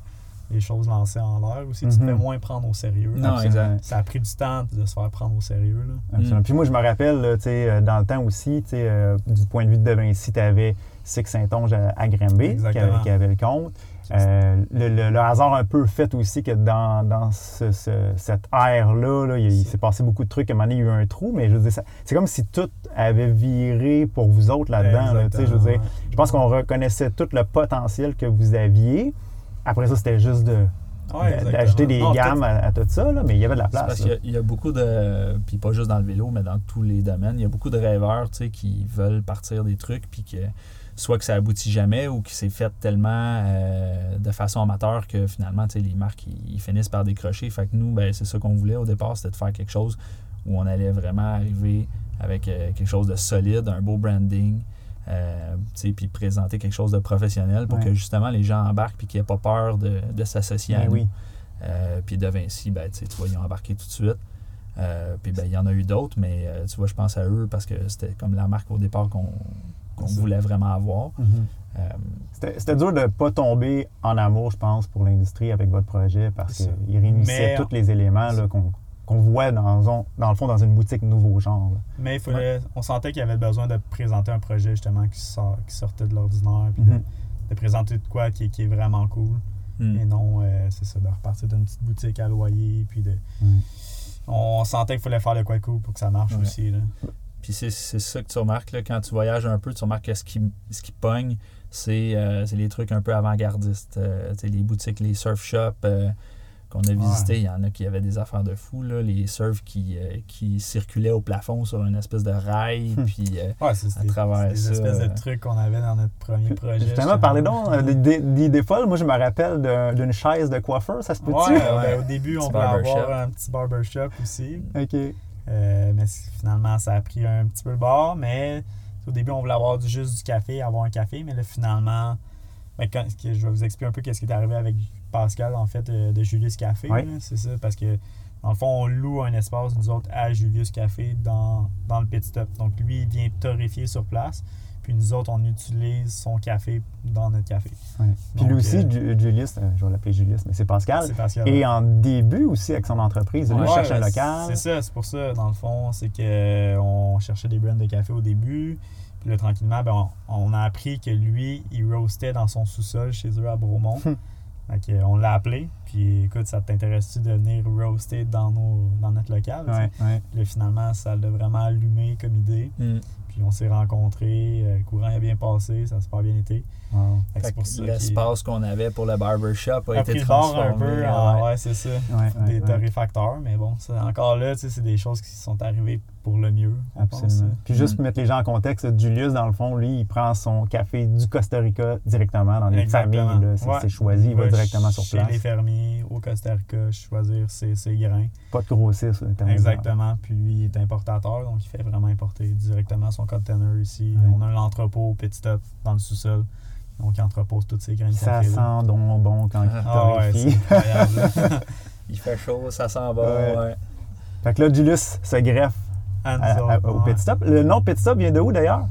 les choses lancées en l'air aussi. Tu te Mhm. fais moins prendre au sérieux. Non, exact. Ça a pris du temps de se faire prendre au sérieux. Là. Absolument. Mm. Puis moi, je me rappelle, là, tu sais, euh, dans le temps aussi, tu sais, euh, du point de vue de De Vinci, tu avais Six Saint-Onge à, à qui avait, qui avait le compte. Euh, le, le- le hasard un peu fait aussi que dans, dans ce- ce- cette ère-là, là, il, il s'est passé beaucoup de trucs. À un moment donné, il y a eu un trou, mais je veux dire, ça- c'est comme si tout avait viré pour vous autres là-dedans. là, tu sais, je veux dire, je pense qu'on reconnaissait tout le potentiel que vous aviez. Après ça, c'était juste de, ouais. Des Non, gammes à, à tout ça, là, mais il y avait de la C'est place. parce qu'il y a- il y, a beaucoup de. Puis pas juste dans le vélo, mais dans tous les domaines. Il y a beaucoup de rêveurs qui veulent partir des trucs, puis que soit que ça aboutit jamais ou qui s'est fait tellement euh, de façon amateur que finalement, les marques, ils, ils finissent par décrocher. Fait que nous, ben, c'est ça qu'on voulait au départ, c'était de faire quelque chose où on allait vraiment arriver avec euh, quelque chose de solide, un beau branding. Euh, puis présenter quelque chose de professionnel pour Ouais. que justement les gens embarquent puis qu'ils n'aient pas peur de, de s'associer à Ben nous. oui. Euh, puis de Vinci, ben, tu vois, ils ont embarqué tout de suite. Euh, puis ben, il y en a eu d'autres, mais euh, tu vois, je pense à eux parce que c'était comme la marque au départ qu'on voulait vraiment avoir. Mhm. C'était dur de ne pas tomber en amour, je pense, pour l'industrie avec votre projet parce qu'il réunissait tous les éléments qu'on qu'on voit dans, le fond dans une boutique nouveau genre. là. Mais il fallait, on sentait qu'il y avait besoin de présenter un projet justement qui, sort, qui sortait de l'ordinaire, puis Mhm. de, de présenter de quoi qui, qui est vraiment cool. hmm. Et non, euh, c'est ça, de repartir d'une petite boutique à loyer, puis de. On sentait qu'il fallait faire de quoi cool pour que ça marche Ouais. aussi. Là. Puis c'est c'est ça que tu remarques là, quand tu voyages un peu, tu remarques que ce qui, ce qui pogne, c'est euh, c'est les trucs un peu avant-gardistes. Euh, les boutiques, les surf shops euh, qu'on a visités, il y en a qui avaient des affaires de fou. Là, les surfs qui, euh, qui circulaient au plafond sur une espèce de rail. Hmm. puis euh, Ouais, c'est À des, travers des ça, espèces euh, de trucs qu'on avait dans notre premier projet. Justement, parlez donc euh, des- des des idées folles. Moi, je me rappelle d'un- d'une chaise de coiffeur, ça se peut-tu? Ouais, Ouais. ben, au début, on voulait avoir un petit barbershop aussi. OK. Euh, mais finalement, ça a pris un petit peu le bord. Mais au début, on voulait avoir du, juste du café, avoir un café. Mais là, finalement, ben, quand- je vais vous expliquer un peu qu'est-ce qui est arrivé avec Pascal, en fait, euh, de Julius Café. C'est ça, parce que dans le fond, on loue un espace, nous autres, à Julius Café dans, dans le pit stop. Donc, lui, il vient torréfier sur place. Puis nous autres, on utilise son café dans notre café. Ouais. Puis lui aussi, euh, Ju- Julius, euh, je vais l'appeler Julius, mais c'est Pascal. C'est Pascal. Et en début aussi avec son entreprise, lui Ouais, cherche un local. C'est ça, c'est pour ça, dans le fond, c'est que on cherchait des brands de café au début. Puis là, tranquillement, ben, on, on a appris que lui, il roastait dans son sous-sol chez eux à Bromont. On l'a appelé. Puis écoute, ça t'intéresse-tu de venir roaster dans, nos, dans notre local? Ouais, ouais. Puis là, finalement, ça l'a vraiment allumé comme idée. hmm. puis on s'est rencontrés. euh, le courant a bien passé, ça a super bien été. L'espace qu'on avait pour le barbershop a, a été bord un transformé. peu. ouais. ouais, c'est ça. Des torréfacteurs, mais bon, encore là, tu sais, c'est des choses qui sont arrivées pour le mieux. Absolument. Puis juste pour mettre les gens en contexte, Julius, dans le fond, lui, il prend son café du Costa Rica directement dans les familles. C'est Ouais. choisi, il va Ouais, directement sur chez place. les fermiers, au Costa Rica, choisir ses, ses grains. Pas de intermédiaires. Exactement. Puis lui, il est importateur, donc il fait vraiment importer directement son container ici. Ouais. On a un entrepôt au Petit Top dans le sous-sol. Donc il entrepose tous ses grains de Ça café. sent donc bon quand il Ah ouais, torréfie. c'est incroyable. Il fait chaud, ça sent bon. Ouais. ouais. Fait que là, Julius se greffe À au ouais. Petit Top. Le nom Petit Top vient de où d'ailleurs?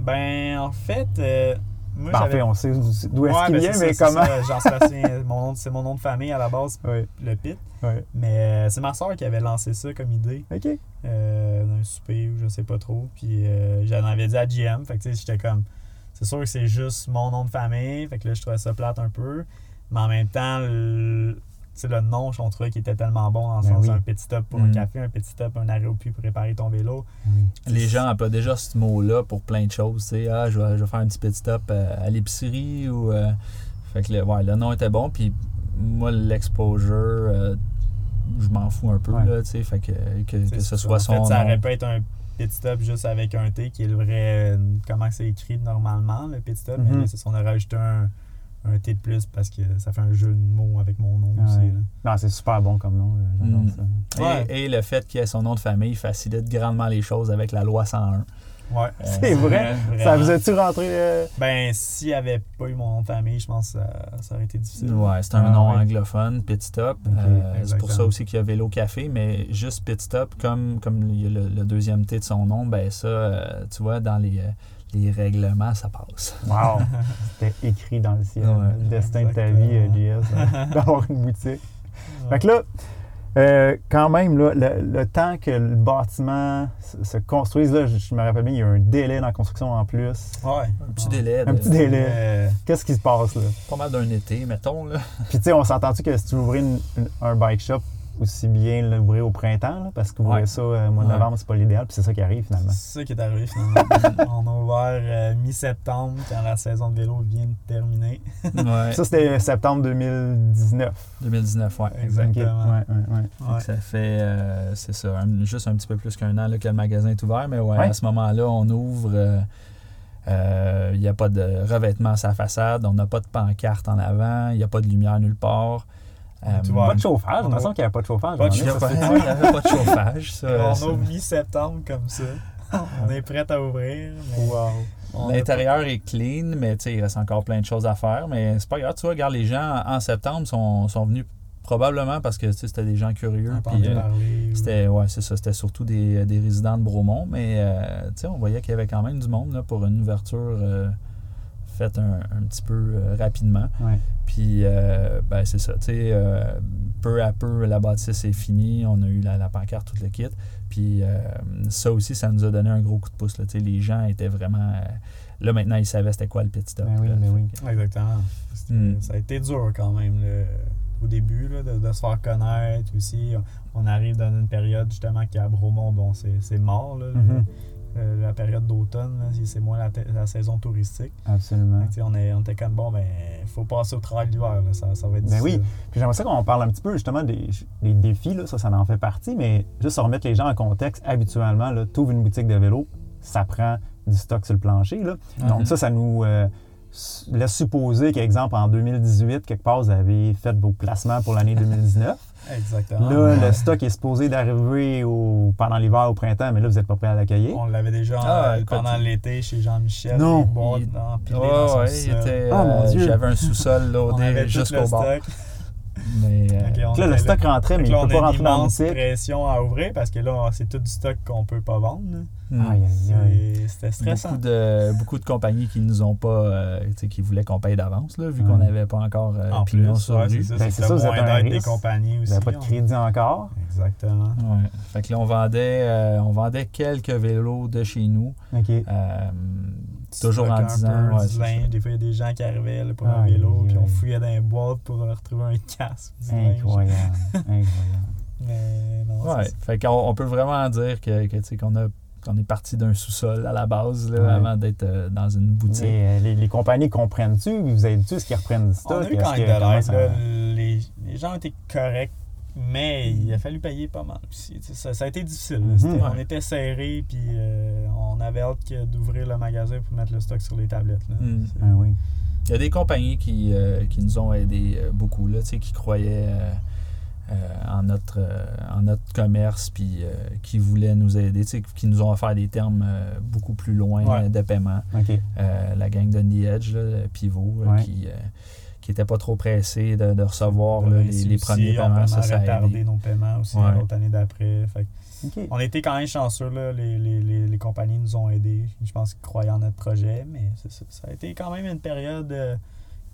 Ben, en fait, euh, moi, Ben, en j'avais- fait, on sait d'où est-ce Ouais, qu'il ben, vient, mais ça, comment? Jean-Sébastien, mon nom- c'est mon nom de famille à la base, Oui, le Pit. oui. Mais euh, c'est ma soeur qui avait lancé ça comme idée. OK. euh, d'un souper ou je sais pas trop. Puis euh, j'en avais dit à GM. Fait que tu sais, j'étais comme. C'est sûr que c'est juste mon nom de famille. Fait que là, je trouvais ça plate un peu. Mais en même temps, le, sais, le nom, je trouvais qu'il était tellement bon dans le Ben sens oui. un petit top pour Mm. un café, un petit top, un arrêt au puits pour réparer ton vélo. Oui. Les gens emploient déjà ce mot-là pour plein de choses. tu sais. Ah, je vais, je vais faire un petit petit stop euh, à l'épicerie ou. euh, fait que le, ouais, le nom était bon. Puis moi, l'exposure, euh, je m'en fous un peu. Ouais. Là, tu sais, fait que, que, ce ça. soit en son fait, ça nom. aurait pu être un petit top juste avec un T qui est le vrai. euh, comment c'est écrit normalement, le petit top. Mhm. Mais là, c'est ça, on a rajouté un, un T de plus parce que ça fait un jeu de mots avec mon nom Ah aussi. ouais. Non, c'est super bon comme nom. J'adore Mm. ça. Et, Ouais. et le fait qu'il ait son nom de famille facilite grandement les choses avec la loi 101. Ouais. C'est vrai? Ça Vraiment. vous a-tu rentré... euh, Ben, s'il n'y avait pas eu mon nom de famille, je pense que ça, ça aurait été difficile. Ouais, c'est un Ah, nom ouais. anglophone, Pit Stop. Euh, c'est pour ça aussi qu'il y a Vélo Café, mais juste Pit Stop, comme, comme il y a le, le deuxième T de son nom, ben ça, euh, tu vois, dans les, euh, les règlements, ça passe. Wow! C'était écrit dans le ciel. Ouais. Le destin de ta vie, euh, JS, euh, d'avoir une boutique. Ouais. Fait que là, euh, quand même, là, le, le temps que le bâtiment se, se construise, là, je, je me rappelle bien, il y a un délai dans la construction en plus. Ouais. Un petit délai. Un de- petit délai. Euh, Qu'est-ce qui se passe là? Pas mal d'un été, mettons. Là. Puis tu sais, on s'entend-tu que si tu ouvrais une- une- un bike shop, aussi bien l'ouvrir au printemps, là, parce qu'ouvrir Ouais. ça euh, au mois de Ouais. novembre, c'est pas l'idéal, puis c'est ça qui arrive finalement. c'est ça qui est arrivé finalement. on a ouvert euh, mi-septembre quand la saison de vélo vient de terminer. Ouais. Ça, c'était septembre 2019. 2019, ouais. Exactement. Ouais, ouais, ouais. Fait que Ouais. Ça fait, euh, c'est ça, un- juste un petit peu plus qu'un an là, que le magasin est ouvert, mais ouais, Ouais. à ce moment-là, on ouvre. euh, euh, Il n'y a pas de revêtement à sa façade, on n'a pas de pancarte en avant, il n'y a pas de lumière nulle part. Euh, Pas de chauffage, On a- semble qu'il n'y avait pas de chauffage. Pas de il n'y avait pas de chauffage. ça, on ouvre mi-septembre comme ça. On est prêt à ouvrir. Mais Wow. L'intérieur est clean, mais tu sais, il reste encore plein de choses à faire. Mais c'est pas grave, tu vois, regarde, les gens en septembre sont, sont venus probablement parce que tu sais, c'était des gens curieux. puis, euh, C'était ouais, c'est ça, c'était surtout des, des résidents de Bromont, mais euh, tu sais, on voyait qu'il y avait quand même du monde là, pour une ouverture euh, faite un, un petit peu euh, rapidement. Ouais. Puis euh, ben c'est ça, tu sais, euh, peu à peu la bâtisse est finie, on a eu la, la pancarte, tout le kit. Puis euh, ça aussi, ça nous a donné un gros coup de pouce. Là, tu sais, les gens étaient vraiment. euh, là maintenant, ils savaient c'était quoi le pit stop. Ben oui, là. ben oui. Fait que- Exactement. C'était- Mm. Ça a été dur quand même au début là, de, de se faire connaître aussi. On arrive dans une période justement qu'à Bromont, bon, c'est c'est mort. Là. Le- la période d'automne, c'est moins la, saison touristique. Absolument. On, est, on était comme bon, ben, il faut passer au travail de l'hiver, ça, ça va être Ben difficile. Puis j'aimerais ça qu'on parle un petit peu justement des, des défis, là, ça, ça en fait partie, mais juste pour remettre les gens en contexte, habituellement, tu ouvres une boutique de vélo, ça prend du stock sur le plancher. Là. Donc Mhm. ça, ça nous euh, laisse supposer qu'exemple, en 2018, quelque part, vous avez fait vos placements pour l'année 2019. Exactement. là, Ouais. le stock est supposé d'arriver au, pendant l'hiver, au printemps, mais là, vous n'êtes pas prêt à l'accueillir. On l'avait déjà Ah, euh, pendant l'été chez Jean-Michel. Non. Il- ouais, sous-sol. était, Ah, mon euh, Dieu. J'avais un sous-sol loadé jusqu'au bord. stock. Mais, euh, là, le stock rentrait, mais il ne peut pas a rentrer une dans boutique. pression à ouvrir parce que là, c'est tout du stock qu'on peut pas vendre. hmm. Aïe, aïe, aïe. C'est- C'était stressant. Beaucoup de, beaucoup de compagnies qui nous ont pas, euh, tu sais, qui voulaient qu'on paye d'avance, là, vu qu'on n'avait pas encore euh, En pignon plus, sur ouais, rue. c'est ça, Ben, c'est vous moins d'aide des compagnies Vous aussi. n'avez pas de on- crédit encore? Exactement. Ouais. Fait que là, on vendait, euh, on vendait quelques vélos de chez nous. OK. Toujours en un disant. peu, ouais, du linge. Des fois, il y a des gens qui arrivaient là, pour Aïe, un vélo, puis on fouillait dans les boîtes pour retrouver un casque. du linge. Incroyable. Incroyable. Mais non, Ouais. c'est ça. Fait qu'on on peut vraiment dire que, tu qu'on a qu'on est parti d'un sous-sol à la base là, Ouais. avant d'être euh, dans une boutique. Euh, les, les compagnies comprennent-tu? Vous aidez-tu ce qu'ils reprennent du On stock? a eu Est-ce quand même que- de l'aide. Les, les gens étaient corrects, mais il a fallu payer pas mal aussi. Ça, ça a été difficile. Mhm. On était serrés, puis euh, on avait hâte que d'ouvrir le magasin pour mettre le stock sur les tablettes. là. Mm. C'est- Ah oui. Il y a des compagnies qui, euh, qui nous ont aidés euh, beaucoup, là, tu sais, qui croyaient euh, euh, en, notre, euh, en notre commerce, puis euh, qui voulaient nous aider, tu sais, qui nous ont offert des termes euh, beaucoup plus loin Ouais. de paiement. Euh, la gang de The Edge, là, le Pivot, là, Ouais. qui, euh, qui était pas trop pressé de, de recevoir On là, les, premiers on paiements. a Ça, ça a retardé nos paiements aussi Ouais. l'autre année d'après. On été quand même chanceux, là. Les, les, les, les compagnies nous ont aidés. Je pense qu'ils croyaient en notre projet, mais c'est ça. Ça a été quand même une période euh,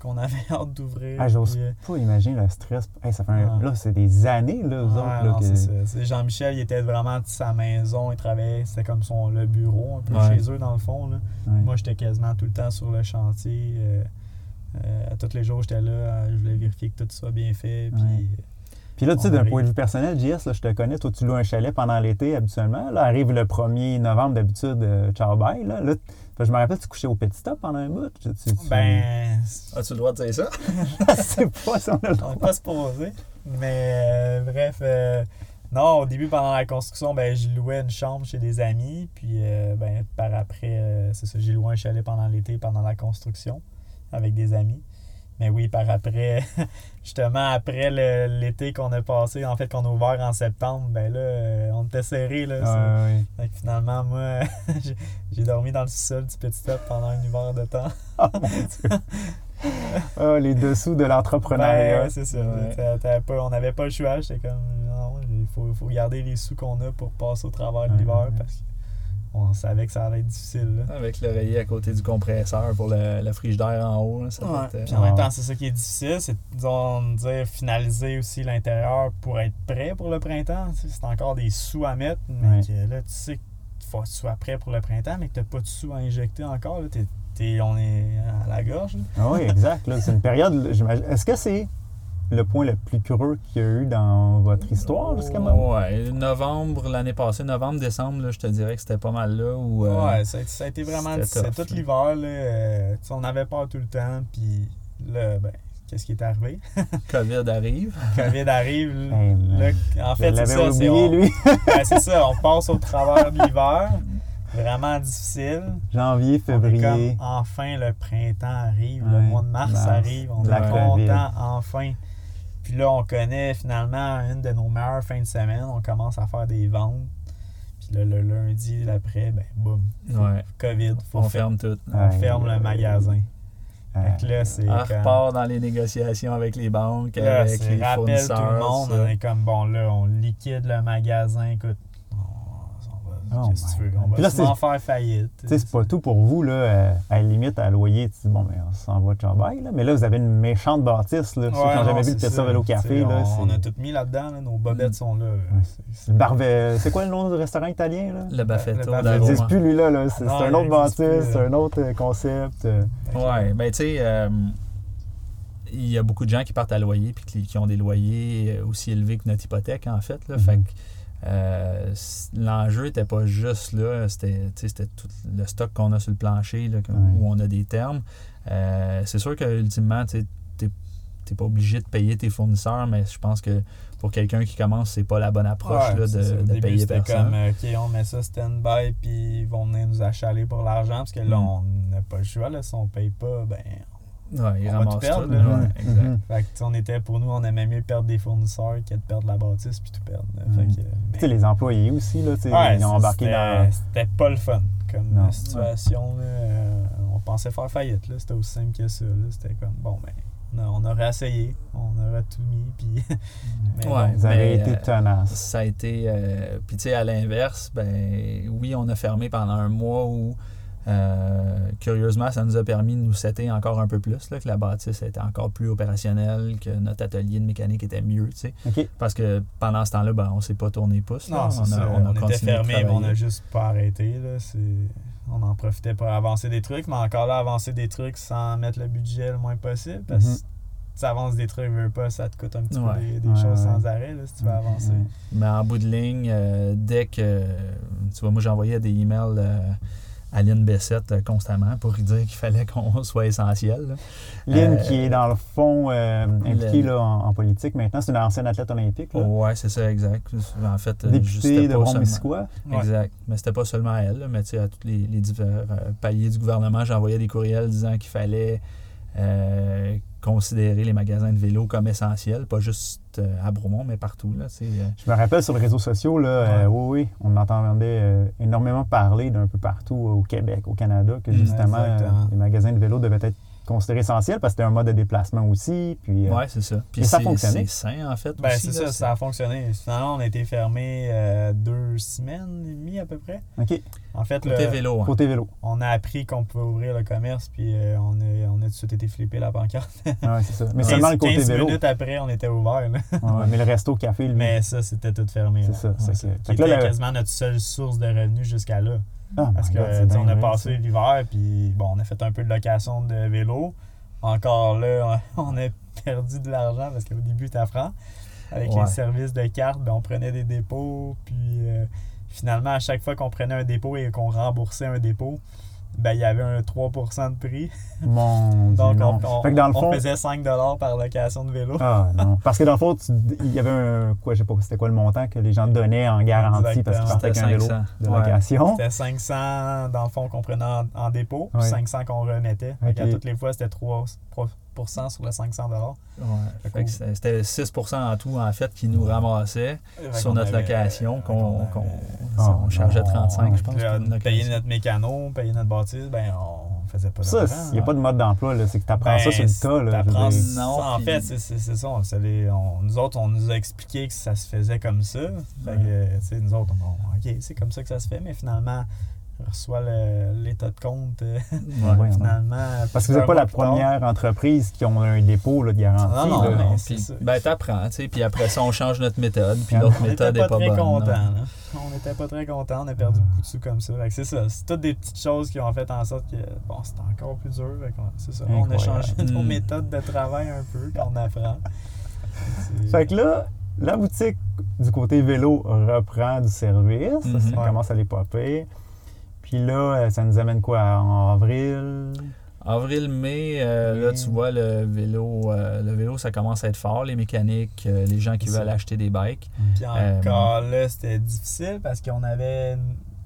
qu'on avait hâte d'ouvrir. Ah, j'ose puis, euh, pas imaginer le stress. Hey, ça fait un- Ouais. Là, c'est des années, là, vous autres. Que- Jean-Michel, il était vraiment de sa maison, il travaillait, c'était comme son le bureau un peu Ouais. chez eux dans le fond. Là. Ouais. Moi, j'étais quasiment tout le temps sur le chantier. euh, euh, tous les jours, j'étais là, euh, je voulais vérifier que tout soit bien fait. Puis, Ouais. Puis là, tu sais, On d'un point de vue personnel, JS, là, je te connais, toi, tu loues un chalet pendant l'été habituellement. Là, arrive le 1er novembre d'habitude, euh, ciao bye. Là, Là, je me rappelle, tu couchais au petit stop pendant un bout. Tu, tu- tu- ben, As-tu le droit de dire ça? c'est pas ça, on a le On droit. n'est pas supposé. Mais euh, bref, euh, non, au début, pendant la construction, ben, je louais une chambre chez des amis. Puis euh, ben, par après, euh, c'est ça, j'ai loué un chalet pendant l'été, pendant la construction, avec des amis. Mais oui, par après, justement, après l'été qu'on a passé, en fait, qu'on a ouvert en septembre, ben là, euh, on était serrés. Là, ça. Fait que finalement, moi, j'ai- dormi dans le sous-sol du petit top pendant un hiver de temps. Oh mon Dieu. Ah, les dessous de l'entrepreneuriat. Ben, c'est ça. Ouais. T'avais pas- on n'avait pas le choix. J'étais comme, non, il faut, faut garder les sous qu'on a pour passer au travers de l'hiver ouais. parce qu'on savait que ça allait être difficile. là. Avec l'oreiller à côté du compresseur pour le, le frigidaire en haut. là, ça Ouais. fait, euh, Puis en même temps, c'est ça qui est difficile, c'est disons, dire finaliser aussi l'intérieur pour être prêt pour le printemps. C'est encore des sous à mettre, mais Ouais. que là, tu sais qu'il faut que tu sois prêt pour le printemps, mais que tu n'as pas de sous à injecter encore. Là, T'es- t'es- on est à la gorge. là. Ah oui, exact. là. C'est une période, là, j'imagine. Est-ce que c'est le point le plus creux qu'il y a eu dans votre histoire jusqu'à maintenant? Ouais, novembre, l'année passée, novembre, décembre, là, je te dirais que c'était pas mal là où. euh, Ouais, ça, a- ça a été vraiment c'était Tout l'hiver, là, euh, on avait peur tout le temps, puis là, ben, qu'est-ce qui est arrivé? COVID arrive. COVID arrive, là, là, en fait, c'est ça, oublié, on, lui. ben, c'est ça, on passe au travers de l'hiver, vraiment difficile. Janvier, On est février. comme, enfin, le printemps arrive, le mois de mars, mars, arrive, on la est content, enfin. Puis là, on connaît finalement une de nos meilleures fins de semaine, on commence à faire des ventes. Puis là, le lundi d'après, ben, boum, Ouais. COVID, faut On faire ferme tout. on Ouais. ferme le magasin. Fait que là, c'est On comme- repart dans les négociations avec les banques, là, avec les rappelle tout fournisseurs. le monde. ça. On est comme, bon, là, on liquide le magasin. Écoute, on, on Oh qu'est-ce que tu veux? On va Puis là, sûrement faire faillite. Tu sais, c'est pas tout pour vous, là. euh, à la limite, à loyer, tu dis, bon, ben, on s'en va de travail, là. Mais là, vous avez une méchante bâtisse, là. Ceux qui Ouais, n'ont non, jamais vu le. Vélo Café, là. On, on a tout mis là-dedans. là. Nos bobettes Mm. sont là. Ouais. C'est- quoi le nom du restaurant italien, là? Le Baffetto Ils ne plus, lui, là. là. C'est c'est un autre bâtisse, c'est un autre euh, concept. euh. Ouais, ben tu sais, euh, il y a beaucoup de gens qui partent à loyer puis qui, ont des loyers euh, aussi élevés que notre hypothèque, en fait. Là. Mhm. Fait que euh, l'enjeu n'était pas juste là, c'était tout le stock qu'on a sur le plancher, là, comme- Ouais. où on a des termes. Euh, c'est sûr que ultimement, tu n'es pas obligé de payer tes fournisseurs, mais je pense que pour quelqu'un qui commence, c'est pas la bonne approche Ouais, là, ça. de, Au de début, payer c'était personne. comme, euh, OK, on met ça stand-by, puis ils vont venir nous achaler pour l'argent, parce que là, Mm. on n'a pas le choix. Là, si on paye pas, ben... Ouais, ils on va ramassent tout perdre, tout, là. là, ouais, Mhm. Mhm. Fait que, on était, pour nous, on aimait mieux perdre des fournisseurs que de perdre la bâtisse, puis tout perdre. là. Fait que, mais- Tu sais, les employés aussi, là, Ouais, ils ont embarqué dans. C'était pas le fun comme Non. situation. là. Euh, on pensait faire faillite. là. C'était aussi simple que ça. là. C'était comme, bon, ben, on, aurait essayé. On aurait tout mis. Puis, mais Ouais. bon. Vous avez mais, été euh. Ça a été. euh, Puis, tu sais, à l'inverse, ben oui, on a fermé pendant un mois où, euh, curieusement, ça nous a permis de nous setter encore un peu plus, là, que la bâtisse était encore plus opérationnelle, que notre atelier de mécanique était mieux, tu sais. Parce que pendant ce temps-là, ben, on s'est pas tourné pouce. là. Non, c'est on, a, ça. on a On, était fermé, mais on travailler. a juste pas arrêté. Là. C'est- On en profitait pour avancer des trucs, mais encore là, avancer des trucs sans mettre le budget le moins possible. Parce Mhm. que tu avances des trucs, veux pas, ça te coûte un petit Ouais. peu des, des Ouais, choses ouais. sans arrêt là, si tu veux avancer. Ouais. Mais en bout de ligne, euh, dès que. Tu vois, moi, j'envoyais des emails euh, à Lynn Bessette euh, constamment pour lui dire qu'il fallait qu'on soit essentiel. Lynn, Euh, qui est dans le fond euh, impliquée là, en, en politique maintenant, c'est une ancienne athlète olympique. Ouais, c'est ça, exact. En fait, Députée de Mont-Missisquoi. Ouais. Exact. Mais c'était pas seulement elle, mais tu sais, à tous les, les divers euh, paliers du gouvernement, j'envoyais des courriels disant qu'il fallait euh, considérer les magasins de vélo comme essentiels, pas juste euh, à Bromont, mais partout. Là, euh, Je me rappelle sur les réseaux sociaux, là, euh, oui, oui, on entendait euh, énormément parler d'un peu partout au Québec, au Canada, que Mm, justement, euh, les magasins de vélo devaient être considérés essentiels parce que c'était un mode de déplacement aussi. Puis, euh, ouais, c'est ça. Puis Mais ça c'est- fonctionnait. C'est sain, en fait. Ben, aussi, c'est là, ça, ça a fonctionné. Finalement, on a été fermé euh, deux semaines et demie à peu près. OK, En fait, Côté le- vélo. hein. côté vélo. on a appris qu'on pouvait ouvrir le commerce, puis euh, on, a, on a tout de suite été flippé la pancarte. Ah ouais, c'est ça. Mais 15 seulement le côté 15 vélo. minutes après, on était ouvert. là. Ouais, mais le resto café, lui. Mais ça, c'était tout fermé. C'est là. ça, Ouais, c'est ça. que- là, quasiment notre seule source de revenus jusqu'à là. Ah, Parce que God, on a passé l'hiver, puis bon, on a fait un peu de location de vélo. Encore là, on a perdu de l'argent parce qu'au début, c'était franc. Avec Ouais. les services de carte, ben, on prenait des dépôts, puis euh, finalement, à chaque fois qu'on prenait un dépôt et qu'on remboursait un dépôt, ben, il y avait un 3% de prix. Mon Dieu, Donc, non. on, on- Fait que dans le on fond- faisait 5 par location de vélo. Ah non. Parce que dans le fond, tu- il y avait un. Quoi, je sais pas c'était quoi le montant que les gens donnaient en garantie parce qu'ils partaient avec un C'était vélo 500. de Ouais. location. C'était 500 dans le fond qu'on prenait en, en dépôt, puis Ouais. 500 qu'on remettait. Fait qu'à Ok. toutes les fois, c'était 3, 3 sur le 500 Ouais. C'était c'était 6 en tout, en fait, qui nous ramassait sur notre location, qu'on qu'on- on chargeait non. 35, je pense. Euh, payer notre mécano, payer notre bâtisse, ben on faisait pas Ça, il n'y a pas de mode d'emploi, là, c'est que tu apprends Ben, ça sur le tas. Là. Non, en puis- fait, c'est ça. on les- on- nous autres, on nous a expliqué que ça se faisait comme ça. Fait que, euh, tu sais, nous autres, on, OK, c'est comme ça que ça se fait, mais finalement, on reçoit l'état de compte. euh, Ouais. Ouais, finalement. Parce que vous n'êtes pas la première entreprise qui ont un dépôt là, de garantie. Non, non, là. Non, c'est puis, ben, t'apprends, tu sais, puis après ça, on change notre méthode, puis n'était méthode pas, est pas très bonne. là. On n'était pas très contents. On a perdu beaucoup de sous comme ça. Fait que c'est ça. C'est toutes des petites choses qui ont fait en sorte que bon, c'était encore plus dur. Fait qu'on- C'est ça. On a changé nos Mm. méthodes de travail un peu quand on apprend. C'est- Fait que là, la boutique du côté vélo reprend du service. Mhm. Ça Ouais. commence à les popper. Puis là, euh, ça nous amène quoi en avril? Avril-mai, euh, là, tu vois, le vélo, euh, le vélo, ça commence à être fort. Les mécaniques, euh, les gens qui veulent ça. acheter des bikes. Puis encore là, c'était difficile parce qu'on avait.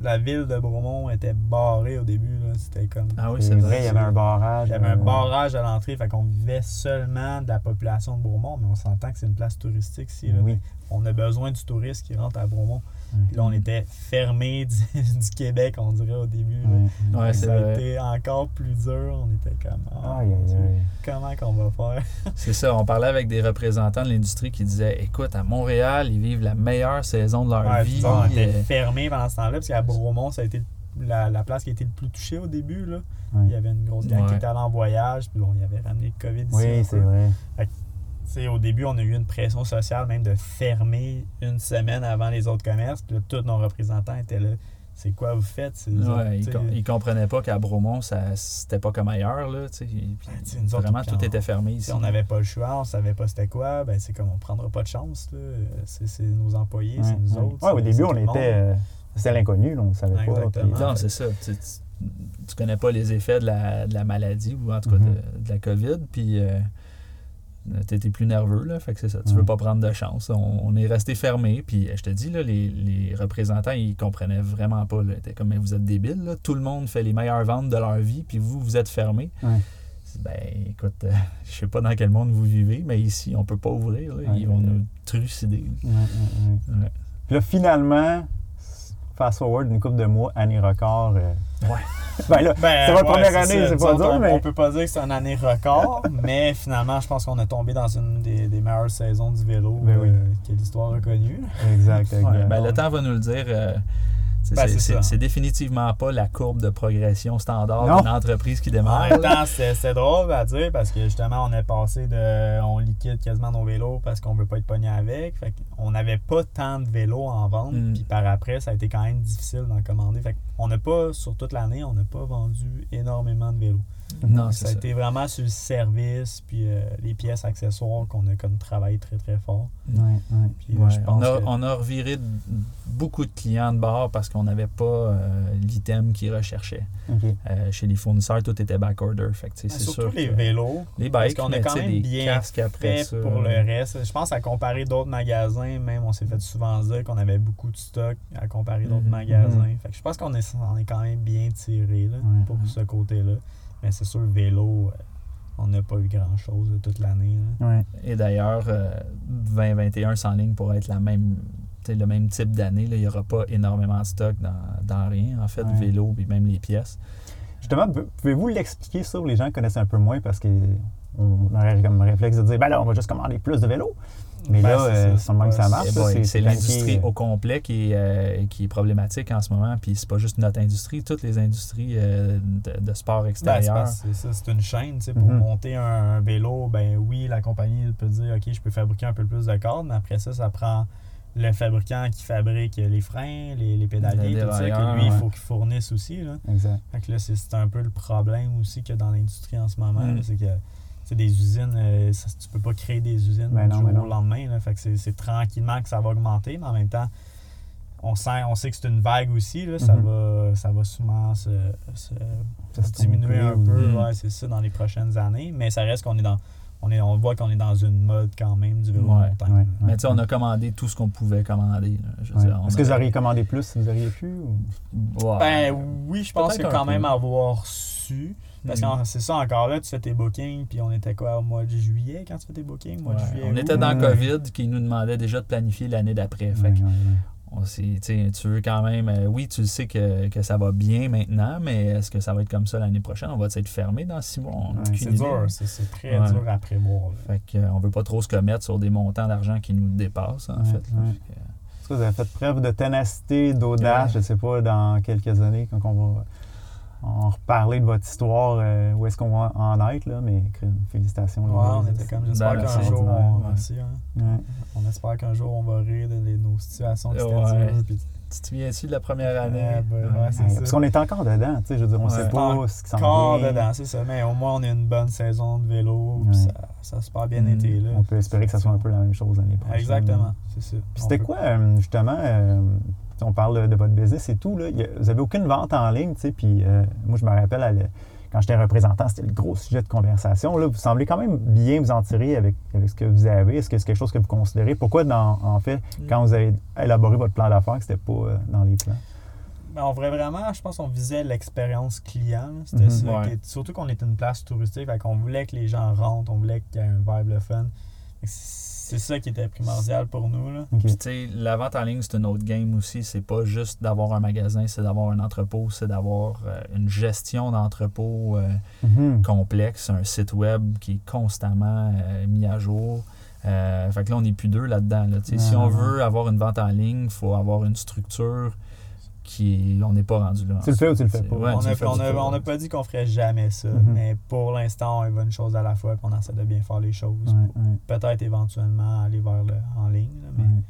La ville de Bromont était barrée au début. là. C'était comme. Ah oui, c'est vrai, vrai. il y avait un barrage. Il y avait un barrage à l'entrée, fait qu'on vivait seulement de la population de Bromont, mais on s'entend que c'est une place touristique là. Oui. On a besoin du touriste qui rentre à Bromont. Mhm. Puis là, on était fermé du, du Québec, on dirait au début. Ouais. Ouais, c'est ça a été encore plus dur. On était comme. Ah, Aïe, aïe, aïe. Comment qu'on va faire? C'est ça, on parlait avec des représentants de l'industrie qui disaient Écoute, à Montréal, ils vivent la meilleure saison de leur Ouais, vie. on était Euh, fermé pendant ce temps-là, parce qu'à Bromont, ça a été la, la place qui a été le plus touchée au début. Là. Ouais. Il y avait une grosse gang qui était allée en voyage, puis bon, il y avait ramené le COVID ici. Oui, c'est vrai. Au début, on a eu une pression sociale même de fermer une semaine avant les autres commerces. Puis là, tous nos représentants étaient là. C'est quoi vous faites? Autres, ils, com- ils comprenaient pas qu'à Bromont, ça c'était pas comme ailleurs. Là, puis nous autres, vraiment, tout était fermé Si ici. on n'avait pas le choix, on savait pas c'était quoi, ben c'est comme on prendra pas de chance. là. C'est c'est nos employés, c'est nous ouais. autres. Ouais, au début, on était. euh, C'était l'inconnu, on ne savait pas. Puis- Non, c'est ça. Tu, tu, tu connais pas les effets de la, de la maladie ou en tout cas Mhm. de, de la COVID, puis euh, tu étais plus nerveux, là. Fait que c'est ça. Tu Ouais. veux pas prendre de chance. On, on est resté fermé, puis euh, je te dis, là, les, les représentants, ils comprenaient vraiment pas. Là. Ils étaient comme, mais vous êtes débiles, là. Tout le monde fait les meilleures ventes de leur vie, puis vous, vous êtes fermé. Ouais. Ben, écoute, euh, je sais pas dans quel monde vous vivez, mais ici, on peut pas ouvrir. là. Ouais, Ils vont nous trucider. Puis là, finalement, fast forward une couple de mois, année record. euh, Ouais. ben là, Ben, c'est votre ouais, première année, c'est pas dur, on, mais. on peut pas dire que c'est une année record, mais finalement, je pense qu'on a tombé dans une des, des meilleures saisons du vélo Ben oui. euh, que l'histoire a connue. Exact. Ouais, ben, le temps va nous le dire. euh, C'est- Ben, c'est- définitivement pas la courbe de progression standard d'une entreprise qui En démarre. même temps, c'est c'est drôle à dire parce que justement, on est passé de. On liquide quasiment nos vélos parce qu'on veut pas être pogné avec. Fait on n'avait pas tant de vélos en vente. Mm. Puis par après, ça a été quand même difficile d'en commander. Fait on n'a pas, sur toute l'année, on n'a pas vendu énormément de vélos. Non, ça c'est a ça. été vraiment sur le service puis euh, les pièces accessoires qu'on a comme travaillé très très fort. Ouais, ouais. Puis euh, Ouais, je on, pense a, que- on a reviré beaucoup de clients de bord parce qu'on n'avait pas euh, l'item qu'ils recherchaient. OK. Euh, chez les fournisseurs, tout était backorder. Fait que, sais, c'est surtout sûr les que- vélos. Les Parce bikes, qu'on a mais quand même bien casques après fait ça. pour le reste. Je pense à comparer d'autres magasins, même on s'est fait souvent dire qu'on avait beaucoup de stock à comparer d'autres Mhm. magasins. Fait que je pense qu'on est, on est quand même bien tiré là, Ouais, pour ouais. ce côté-là. Mais c'est sûr, le vélo, euh, on n'a pas eu grand-chose de toute l'année. Ouais. Et d'ailleurs, euh, 2021 sans ligne pour être la même, le même type d'année. Il n'y aura pas énormément de stock dans, dans rien, en fait, vélo puis même les pièces. Justement, pou- pouvez-vous l'expliquer ça pour les gens qui connaissent un peu moins parce qu'on aurait comme réflexe de dire ben là, on va juste commander plus de vélos. Mais Ben, là, c'est euh, même que ça marche. C'est l'industrie planifié, au complet qui est, euh, qui est problématique en ce moment. Puis c'est pas juste notre industrie, toutes les industries euh, de, de sport Ben, extérieur. que c'est ça, c'est une chaîne. Pour Mhm. monter un, un vélo, ben oui, la compagnie peut dire OK, je peux fabriquer un peu plus de cordes, mais après ça, ça prend le fabricant qui fabrique les freins, les, les pédaliers, Le tout ça, que lui, il ouais. faut qu'il fournisse aussi. Là. Exact. Fait que là, c'est un peu le problème aussi qu'il y a dans l'industrie en ce moment. Mm. C'est que c'est des usines, euh, ça- tu peux pas créer des usines Ben du non, jour ben non. au lendemain. Là, fait que c'est- c'est tranquillement que ça va augmenter, mais en même temps, on sait, on sait que c'est une vague aussi. Là, ça, Mhm. va, ça va sûrement se, se diminuer un peu, ouais, c'est ça, dans les prochaines années. Mais ça reste qu'on est dans. On, est, on voit qu'on est dans une mode quand même du vélo de Ouais, montagne. ouais. Mais tu sais, on a commandé tout ce qu'on pouvait commander. Est-ce que vous auriez commandé plus si vous auriez pu? ou- Ouais. Ben oui, je pense que quand même avoir su. Parce Mm. que c'est ça encore là, tu fais tes bookings, puis on était quoi au mois de juillet quand tu fais tes bookings? Mois de juillet, on était dans Ouais. COVID qui nous demandait déjà de planifier l'année d'après. Ouais, ouais, tu veux quand même, euh, oui, tu sais que, que ça va bien maintenant, mais est-ce que ça va être comme ça l'année prochaine? On va être fermé dans six mois? Ouais, C'est dur, c'est très Ouais. dur à prévoir. Fait que, euh, on veut pas trop se commettre sur des montants d'argent qui nous dépassent, en Ouais, fait. là. que, Est-ce que vous avez fait preuve de ténacité, d'audace, je ne sais pas, dans quelques années, quand on va en reparler de votre histoire, euh, où est-ce qu'on va en être, là, mais félicitations. Ouais, on était comme, j'espère qu'un jour, on, merci, hein. Ouais. on espère qu'un jour on va rire de, de nos situations étaient Ouais. puis tu te souviens-tu de la première année? Ouais, ben, c'est. Parce qu'on est encore dedans, tu sais, je veux dire, on sait pas Encore ce qui s'en vient. dedans, c'est ça. Mais au moins, on a une bonne saison de vélo. puis. Ça, ça a super bien Mm. été. Là. On peut espérer que ça soit un peu la même chose l'année prochaine. Exactement, c'est ça. Puis c'était peut- quoi, euh, justement, euh, on parle de, votre business et tout, là, vous n'avez aucune vente en ligne, puis euh, moi, je me rappelle, à le- quand j'étais représentant, c'était le gros sujet de conversation. Là, vous semblez quand même bien vous en tirer avec, avec ce que vous avez. Est-ce que c'est quelque chose que vous considérez? Pourquoi, dans, en fait, quand vous avez élaboré votre plan d'affaires, que c'était pas euh, dans les plans? Ben, on voulait vraiment, je pense qu'on visait l'expérience client. C'était Mhm. ça. Ouais. qui est- surtout qu'on était une place touristique. Qu'on voulait que les gens rentrent, on voulait qu'il y ait un vibe le fun. C'est ça qui était primordial pour nous. Là. Puis, tu sais, la vente en ligne, c'est une autre game aussi. C'est pas juste d'avoir un magasin, c'est d'avoir un entrepôt, c'est d'avoir euh, une gestion d'entrepôt euh, Mhm. complexe, un site web qui est constamment euh, mis à jour. Euh, fait que là, on n'est plus deux là-dedans. là. Tu sais, Si on veut avoir une vente en ligne, il faut avoir une structure qui on n'est pas rendu là. Tu le fais ou tu le fais pas? ouais, on n'a pas dit qu'on ferait jamais ça. Mhm. Mais pour l'instant, on y va une chose à la fois. Puis on essaie de bien faire les choses. Ouais, pour ouais, Peut-être éventuellement aller vers le en ligne. là, mais ouais.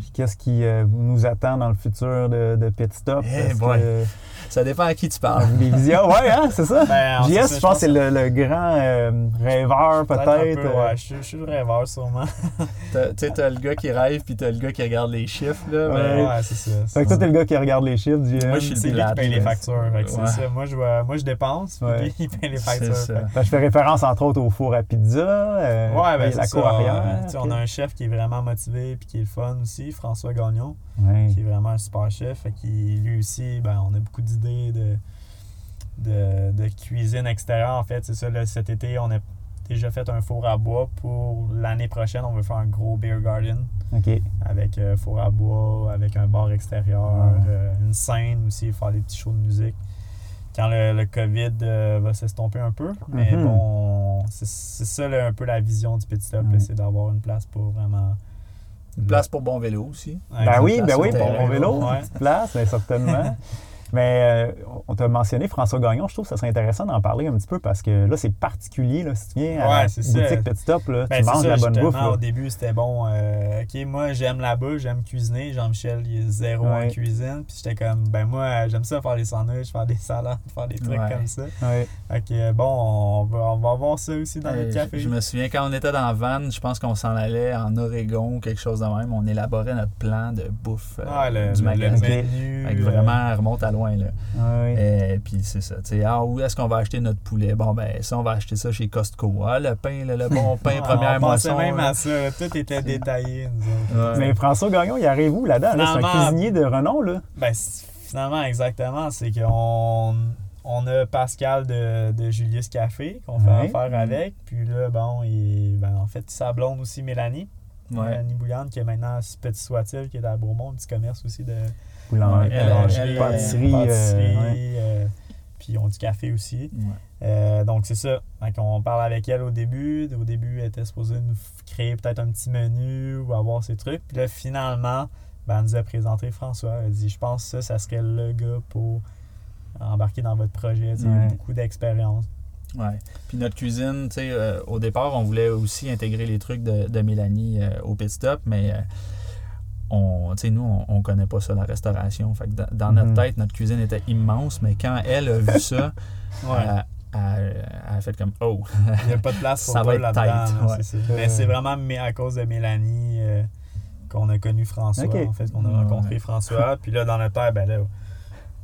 Puis Qu'est-ce qui euh, nous attend dans le futur de, de Pit Stop? Eh Est-ce boy. que- Ça dépend à qui tu parles. Des visions, ouais, hein, c'est ça? Ben, JS, ça, je pense que c'est le, le grand euh, rêveur, peut-être. peu, euh, ouais, je, je suis le rêveur sûrement. T'as- Tu sais, t'as le gars qui rêve, puis t'as le gars qui regarde les chiffres. Là, Ouais. mais- Ouais, c'est ça. Fait que toi, t'es le gars qui regarde les chiffres, JM. Moi, je suis le lui qui paye les factures. fait que c'est Ouais. ça. Moi, je, moi, je dépense, puis lui, il paye les C'est factures. fait je fais référence, entre autres, au four à pizza. euh, Ouais, ben la cour arrière. On a un chef qui est vraiment motivé puis qui est le fun aussi, François Gagnon, Ouais. qui est vraiment un super chef. Fait qu'il- lui aussi, ben, on a beaucoup d'idées de, de, de cuisine extérieure. En fait, c'est ça. là, cet été, on a déjà fait un four à bois. Pour l'année prochaine, on veut faire un gros beer garden avec euh, four à bois, avec un bar extérieur, Ouais. euh, une scène aussi, faire des petits shows de musique. Quand le, le COVID euh, va s'estomper un peu. Mais Mhm. bon, c'est ça là, un peu la vision du Petit Stop, Ouais. c'est d'avoir une place pour vraiment place pour bon vélo aussi. Ben oui, ben oui, pour mon vélo, Ouais. une petite place, ben, certainement. Mais euh, on t'a mentionné François Gagnon, je trouve que ça serait intéressant d'en parler un petit peu parce que là, c'est particulier. Là, si tu viens à Ouais, boutique Petit Stop, là, Ben, tu c'est manges ça, la bonne bouffe. là. Au début, c'était bon. euh, OK, moi, j'aime la bouffe, j'aime cuisiner. Jean-Michel, il est zéro Ouais. en cuisine. Puis j'étais comme, ben moi, j'aime ça faire des sandwichs, faire des salades, faire des trucs Ouais. comme ça. Ouais. Fait que bon, on va, on va voir ça aussi dans Euh, notre café. je, je me souviens quand on était dans la van, je pense qu'on s'en allait en Oregon ou quelque chose de même. On élaborait notre plan de bouffe euh, le, du le- le magasin. menu. Fait que euh, vraiment, elle remonte à loin. Là. Ouais. Et puis c'est ça. Tu sais, ah, où est-ce qu'on va acheter notre poulet? Bon, ben, ça, on va acheter ça chez Costco. Ah, le pain, le, le bon pain, première on pensait moisson. même là. à ça. Tout était détaillé. Ouais. Mais François Gagnon, il arrive où là-dedans? là? C'est un cuisinier de renom, là. Ben, finalement, exactement. C'est qu'on on a Pascal de, de Julius Café qu'on fait Ouais. affaire avec. Puis là, bon, il, ben, en fait, sa blonde aussi, Mélanie. Ouais. Mélanie Bouillante, qui est maintenant Petit Soit-il, qui est à Beaumont, un petit commerce aussi de Boulangerie, pâtisserie. euh, euh, euh, puis ils ont du café aussi. Ouais. Euh, donc, c'est ça. On parle avec elle au début. Au début, elle était supposée nous créer peut-être un petit menu ou avoir ses trucs. Puis là, finalement, ben, elle nous a présenté François. Elle a dit Je pense que ça, ça serait le gars pour embarquer dans votre projet. Il a beaucoup d'expérience. Ouais. Puis notre cuisine, tu sais, euh, au départ, on voulait aussi intégrer les trucs de, de Mélanie euh, au pit stop, mais euh, on, tu sais, nous, on, on connaît pas ça, la restauration. Fait que dans, dans notre Mhm. tête, notre cuisine était immense, mais quand elle a vu ça, elle, elle- elle a fait comme Oh! Il n'y a pas de place pour Ça va là-dedans. ouais. Mais c'est vraiment mais à cause de Mélanie euh, qu'on a connu François, Ok. en fait, qu'on a Ouais. rencontré François. Puis là, dans notre tête, ben là,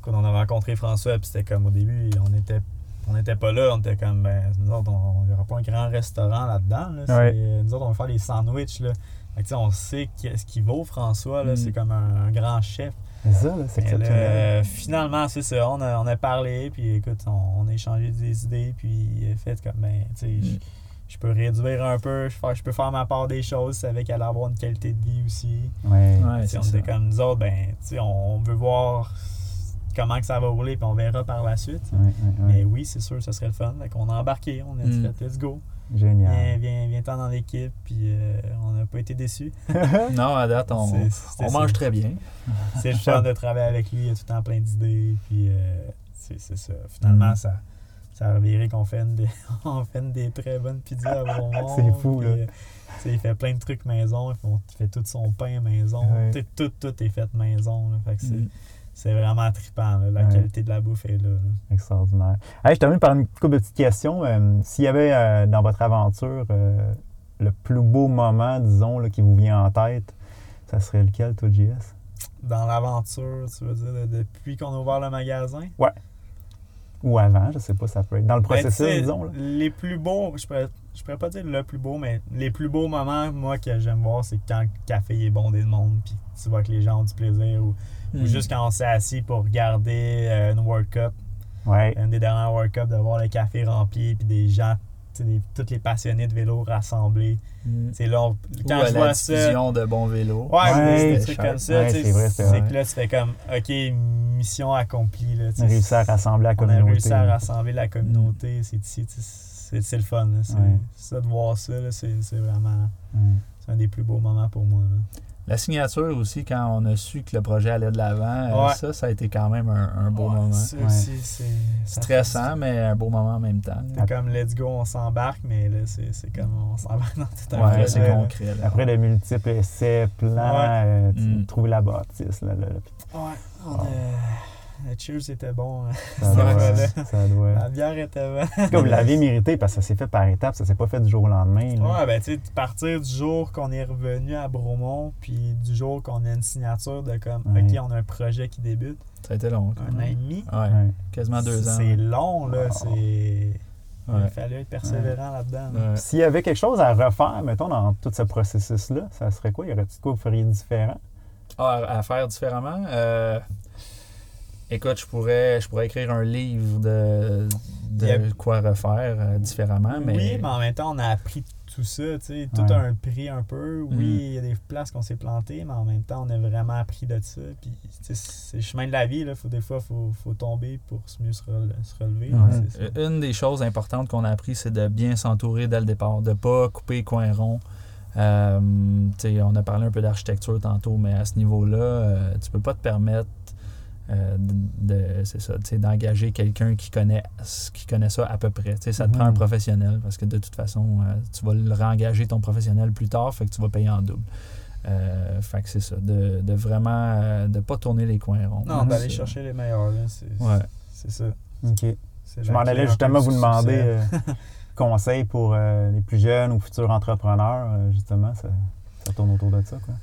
quand on a rencontré François, puis c'était comme au début, on était on n'était pas là, on était comme, ben, nous autres, on n'y aura pas un grand restaurant là-dedans. Là. Nous autres, on va faire des sandwichs. Là. Fait on sait qu'est-ce qu'il vaut, François. Là, Mm. C'est comme un, un grand chef. C'est ça, c'est exceptionnel. finalement, c'est ça. On a, on a parlé, puis écoute, on, on a échangé des idées, puis il a fait comme, ben, tu sais, Mm. je- peux réduire un peu, je, peux faire ma part des choses, c'est avec elle avoir une qualité de vie aussi. Ouais. C'est on était comme nous autres, ben, tu sais, on veut voir comment que ça va rouler, puis on verra par la suite. Ouais, ouais, ouais. Mais oui, c'est sûr, ça serait le fun. Fait qu'on a embarqué, on a dit, Mm. let's go. Viens, Génial. viens, viens-t'en dans l'équipe, puis euh, on n'a pas été déçus. Non, à date, on, on ça. mange très bien. C'est le fun de travailler avec lui, il a tout le temps plein d'idées, puis euh, c'est c'est ça. Finalement, Mm. ça, ça a reviré qu'on fait, une des, on fait une des très bonnes pizzas à Bromont. C'est fou, puis, là. euh, tu sais, il fait plein de trucs maison, il fait, tout son pain maison, Ouais. tout, tout, tout est fait maison. là. Fait que c'est Mm. C'est vraiment trippant, là. la Ouais. qualité de la bouffe est là. là. Extraordinaire. Hey, je termine par une couple de petites questions. Euh, S'il y avait euh, dans votre aventure euh, le plus beau moment, disons, là, qui vous vient en tête, ça serait lequel, toi, JS? Dans l'aventure, tu veux dire, de- depuis qu'on a ouvert le magasin, Ou avant, je sais pas, ça peut être. Dans le Ben, processus, disons. Là. Les plus beaux, je pourrais, je pourrais pas dire le plus beau, mais les plus beaux moments, moi, que j'aime voir, c'est quand le café est bondé de monde, puis tu vois que les gens ont du plaisir, ou, ou Mm. juste quand on s'est assis pour regarder euh, une World Cup, Ouais. une des dernières World Cup, de voir le café rempli, puis des gens, des- tous les passionnés de vélo rassemblés. Mm. C'est là, on- Ou quand à je la vois ça. diffusion de bons vélos. Ouais, Ouais, des- trucs comme ça, Ouais, c'est que là, tu fais comme, OK, mission accomplie. Là, tu On a réussi à rassembler la on a communauté. réussi à rassembler la communauté. C'est ici, tu sais, c'est c'est le fun. là. C'est Ouais. ça de voir ça, là, c'est c'est vraiment Ouais. c'est un des plus beaux moments pour moi. là. La signature aussi, quand on a su que le projet allait de l'avant, euh, Ouais. ça, ça a été quand même un, un beau Ouais, moment. Ça Ouais. aussi, c'est fait- Stressant, mais un beau moment en même temps. C'est comme let's go, on s'embarque, mais là, c'est c'est comme on s'embarque dans tout un Ouais, projet, c'est concret. là. Après de multiples essais, plans, Ouais. euh, tu- Mm. trouver la bâtisse. Là, là, là, puis Ouais, on le cheers était bon. hein. ça, doit, ouais. ça doit. La bière était bonne. Comme vous l'avez mérité parce que ça s'est fait par étapes, ça s'est pas fait du jour au lendemain. là. Ouais, ben tu sais, partir du jour qu'on est revenu à Bromont, puis du jour qu'on a une signature de comme, Ouais. OK, on a un projet qui débute, Ça a été long. quand un an et demi. Ouais, Ouais. quasiment deux ans. C'est long, là. Wow. C'est. Il Ouais. fallait être persévérant là-dedans. là. S'il y avait quelque chose à refaire, mettons, dans tout ce processus-là, ça serait quoi? Y aurait-il quoi que vous feriez différent? Ah, à, à faire différemment? euh, écoute, je pourrais, je pourrais écrire un livre de, de quoi refaire euh, différemment, mais, Oui, mais en même temps, on a appris tout ça. tu sais. Tout Ouais. a un prix un peu. Oui, Mm. il y a des places qu'on s'est planté, mais en même temps, on a vraiment appris de ça. Puis, tu sais, c'est le chemin de la vie. Là. Faut, des fois, il faut, faut tomber pour mieux se, rele- se relever. Ouais. Une des choses importantes qu'on a appris, c'est de bien s'entourer dès le départ, de pas couper coin rond. Euh, on a parlé un peu d'architecture tantôt, mais à ce niveau-là, euh, tu peux pas te permettre euh, de, de- c'est ça, tu sais, d'engager quelqu'un qui connaît, qui connaît ça à peu près. Tu sais, ça te Mhm. prend un professionnel parce que de toute façon, euh, tu vas le réengager ton professionnel plus tard, fait que tu vas payer en double. Euh, fait que c'est ça, de, de vraiment euh, de pas tourner les coins ronds. Non, d'aller C'est- chercher les meilleurs, là, c'est Ouais. c'est ça. OK. C'est Je m'en allais justement vous demander euh, conseils pour euh, les plus jeunes ou futurs entrepreneurs. euh, justement, ça, ça tourne autour de ça. Quoi.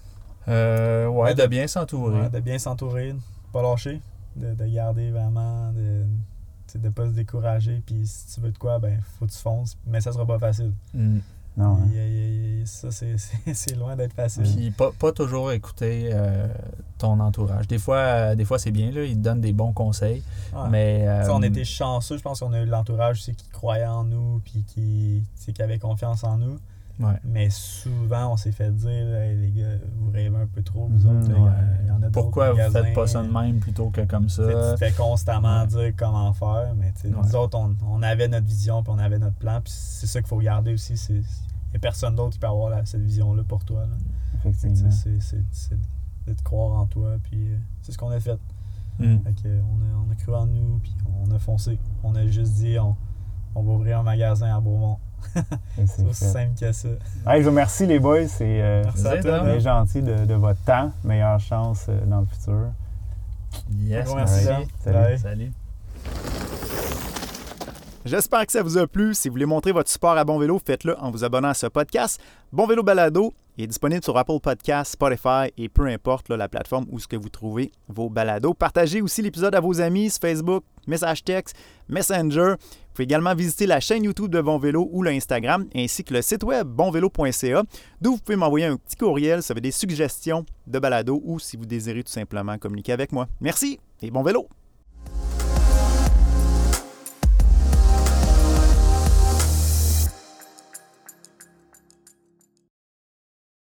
Euh, ouais, Ouais, de bien s'entourer. Ouais, de bien s'entourer, pas lâcher, de, de garder vraiment, de ne pas se décourager. Puis si tu veux de quoi, ben faut que tu fonces, mais ça sera pas facile. Mm. Non, hein. Ça, c'est- c'est c'est loin d'être facile. Puis pas, pas toujours écouter euh, ton entourage. Des fois, euh, des fois c'est bien, là, ils te donnent des bons conseils, Ouais. mais... Euh, on était chanceux, je pense qu'on a eu l'entourage aussi qui croyait en nous, puis qui, qui avait confiance en nous. Ouais. Mais souvent, on s'est fait dire, Hey, les gars, vous rêvez un peu trop, vous autres. Ouais. il y, en a Pourquoi vous faites pas ça de même plutôt que comme ça? Tu te fais constamment Ouais. dire comment faire, mais nous autres, on, on avait notre vision, puis on avait notre plan, puis c'est ça qu'il faut garder aussi. Il n'y a personne d'autre qui peut avoir cette vision-là pour toi. là. Effectivement. C'est de croire en toi, puis euh, c'est ce qu'on a fait. Mm. Fait que, on, a, on a cru en nous, puis on a foncé. On a juste dit, on, on va ouvrir un magasin à Beaumont. C'est aussi fait. simple que ça. Hey, je vous remercie les boys, c'est euh, man. gentil de, de votre temps. Meilleure chance euh, dans le futur. Yes, merci. Salut. Bye. Salut. J'espère que ça vous a plu. Si vous voulez montrer votre support à Bon Vélo, faites-le en vous abonnant à ce podcast. Bon Vélo Balado est disponible sur Apple Podcasts, Spotify et peu importe là, la plateforme où ce que vous trouvez vos balados. Partagez aussi l'épisode à vos amis sur Facebook, message texte, Messenger. Vous pouvez également visiter la chaîne YouTube de Bon Vélo ou le Instagram ainsi que le site web bonvélo.ca d'où vous pouvez m'envoyer un petit courriel si vous avez des suggestions de balado ou si vous désirez tout simplement communiquer avec moi. Merci et bon vélo!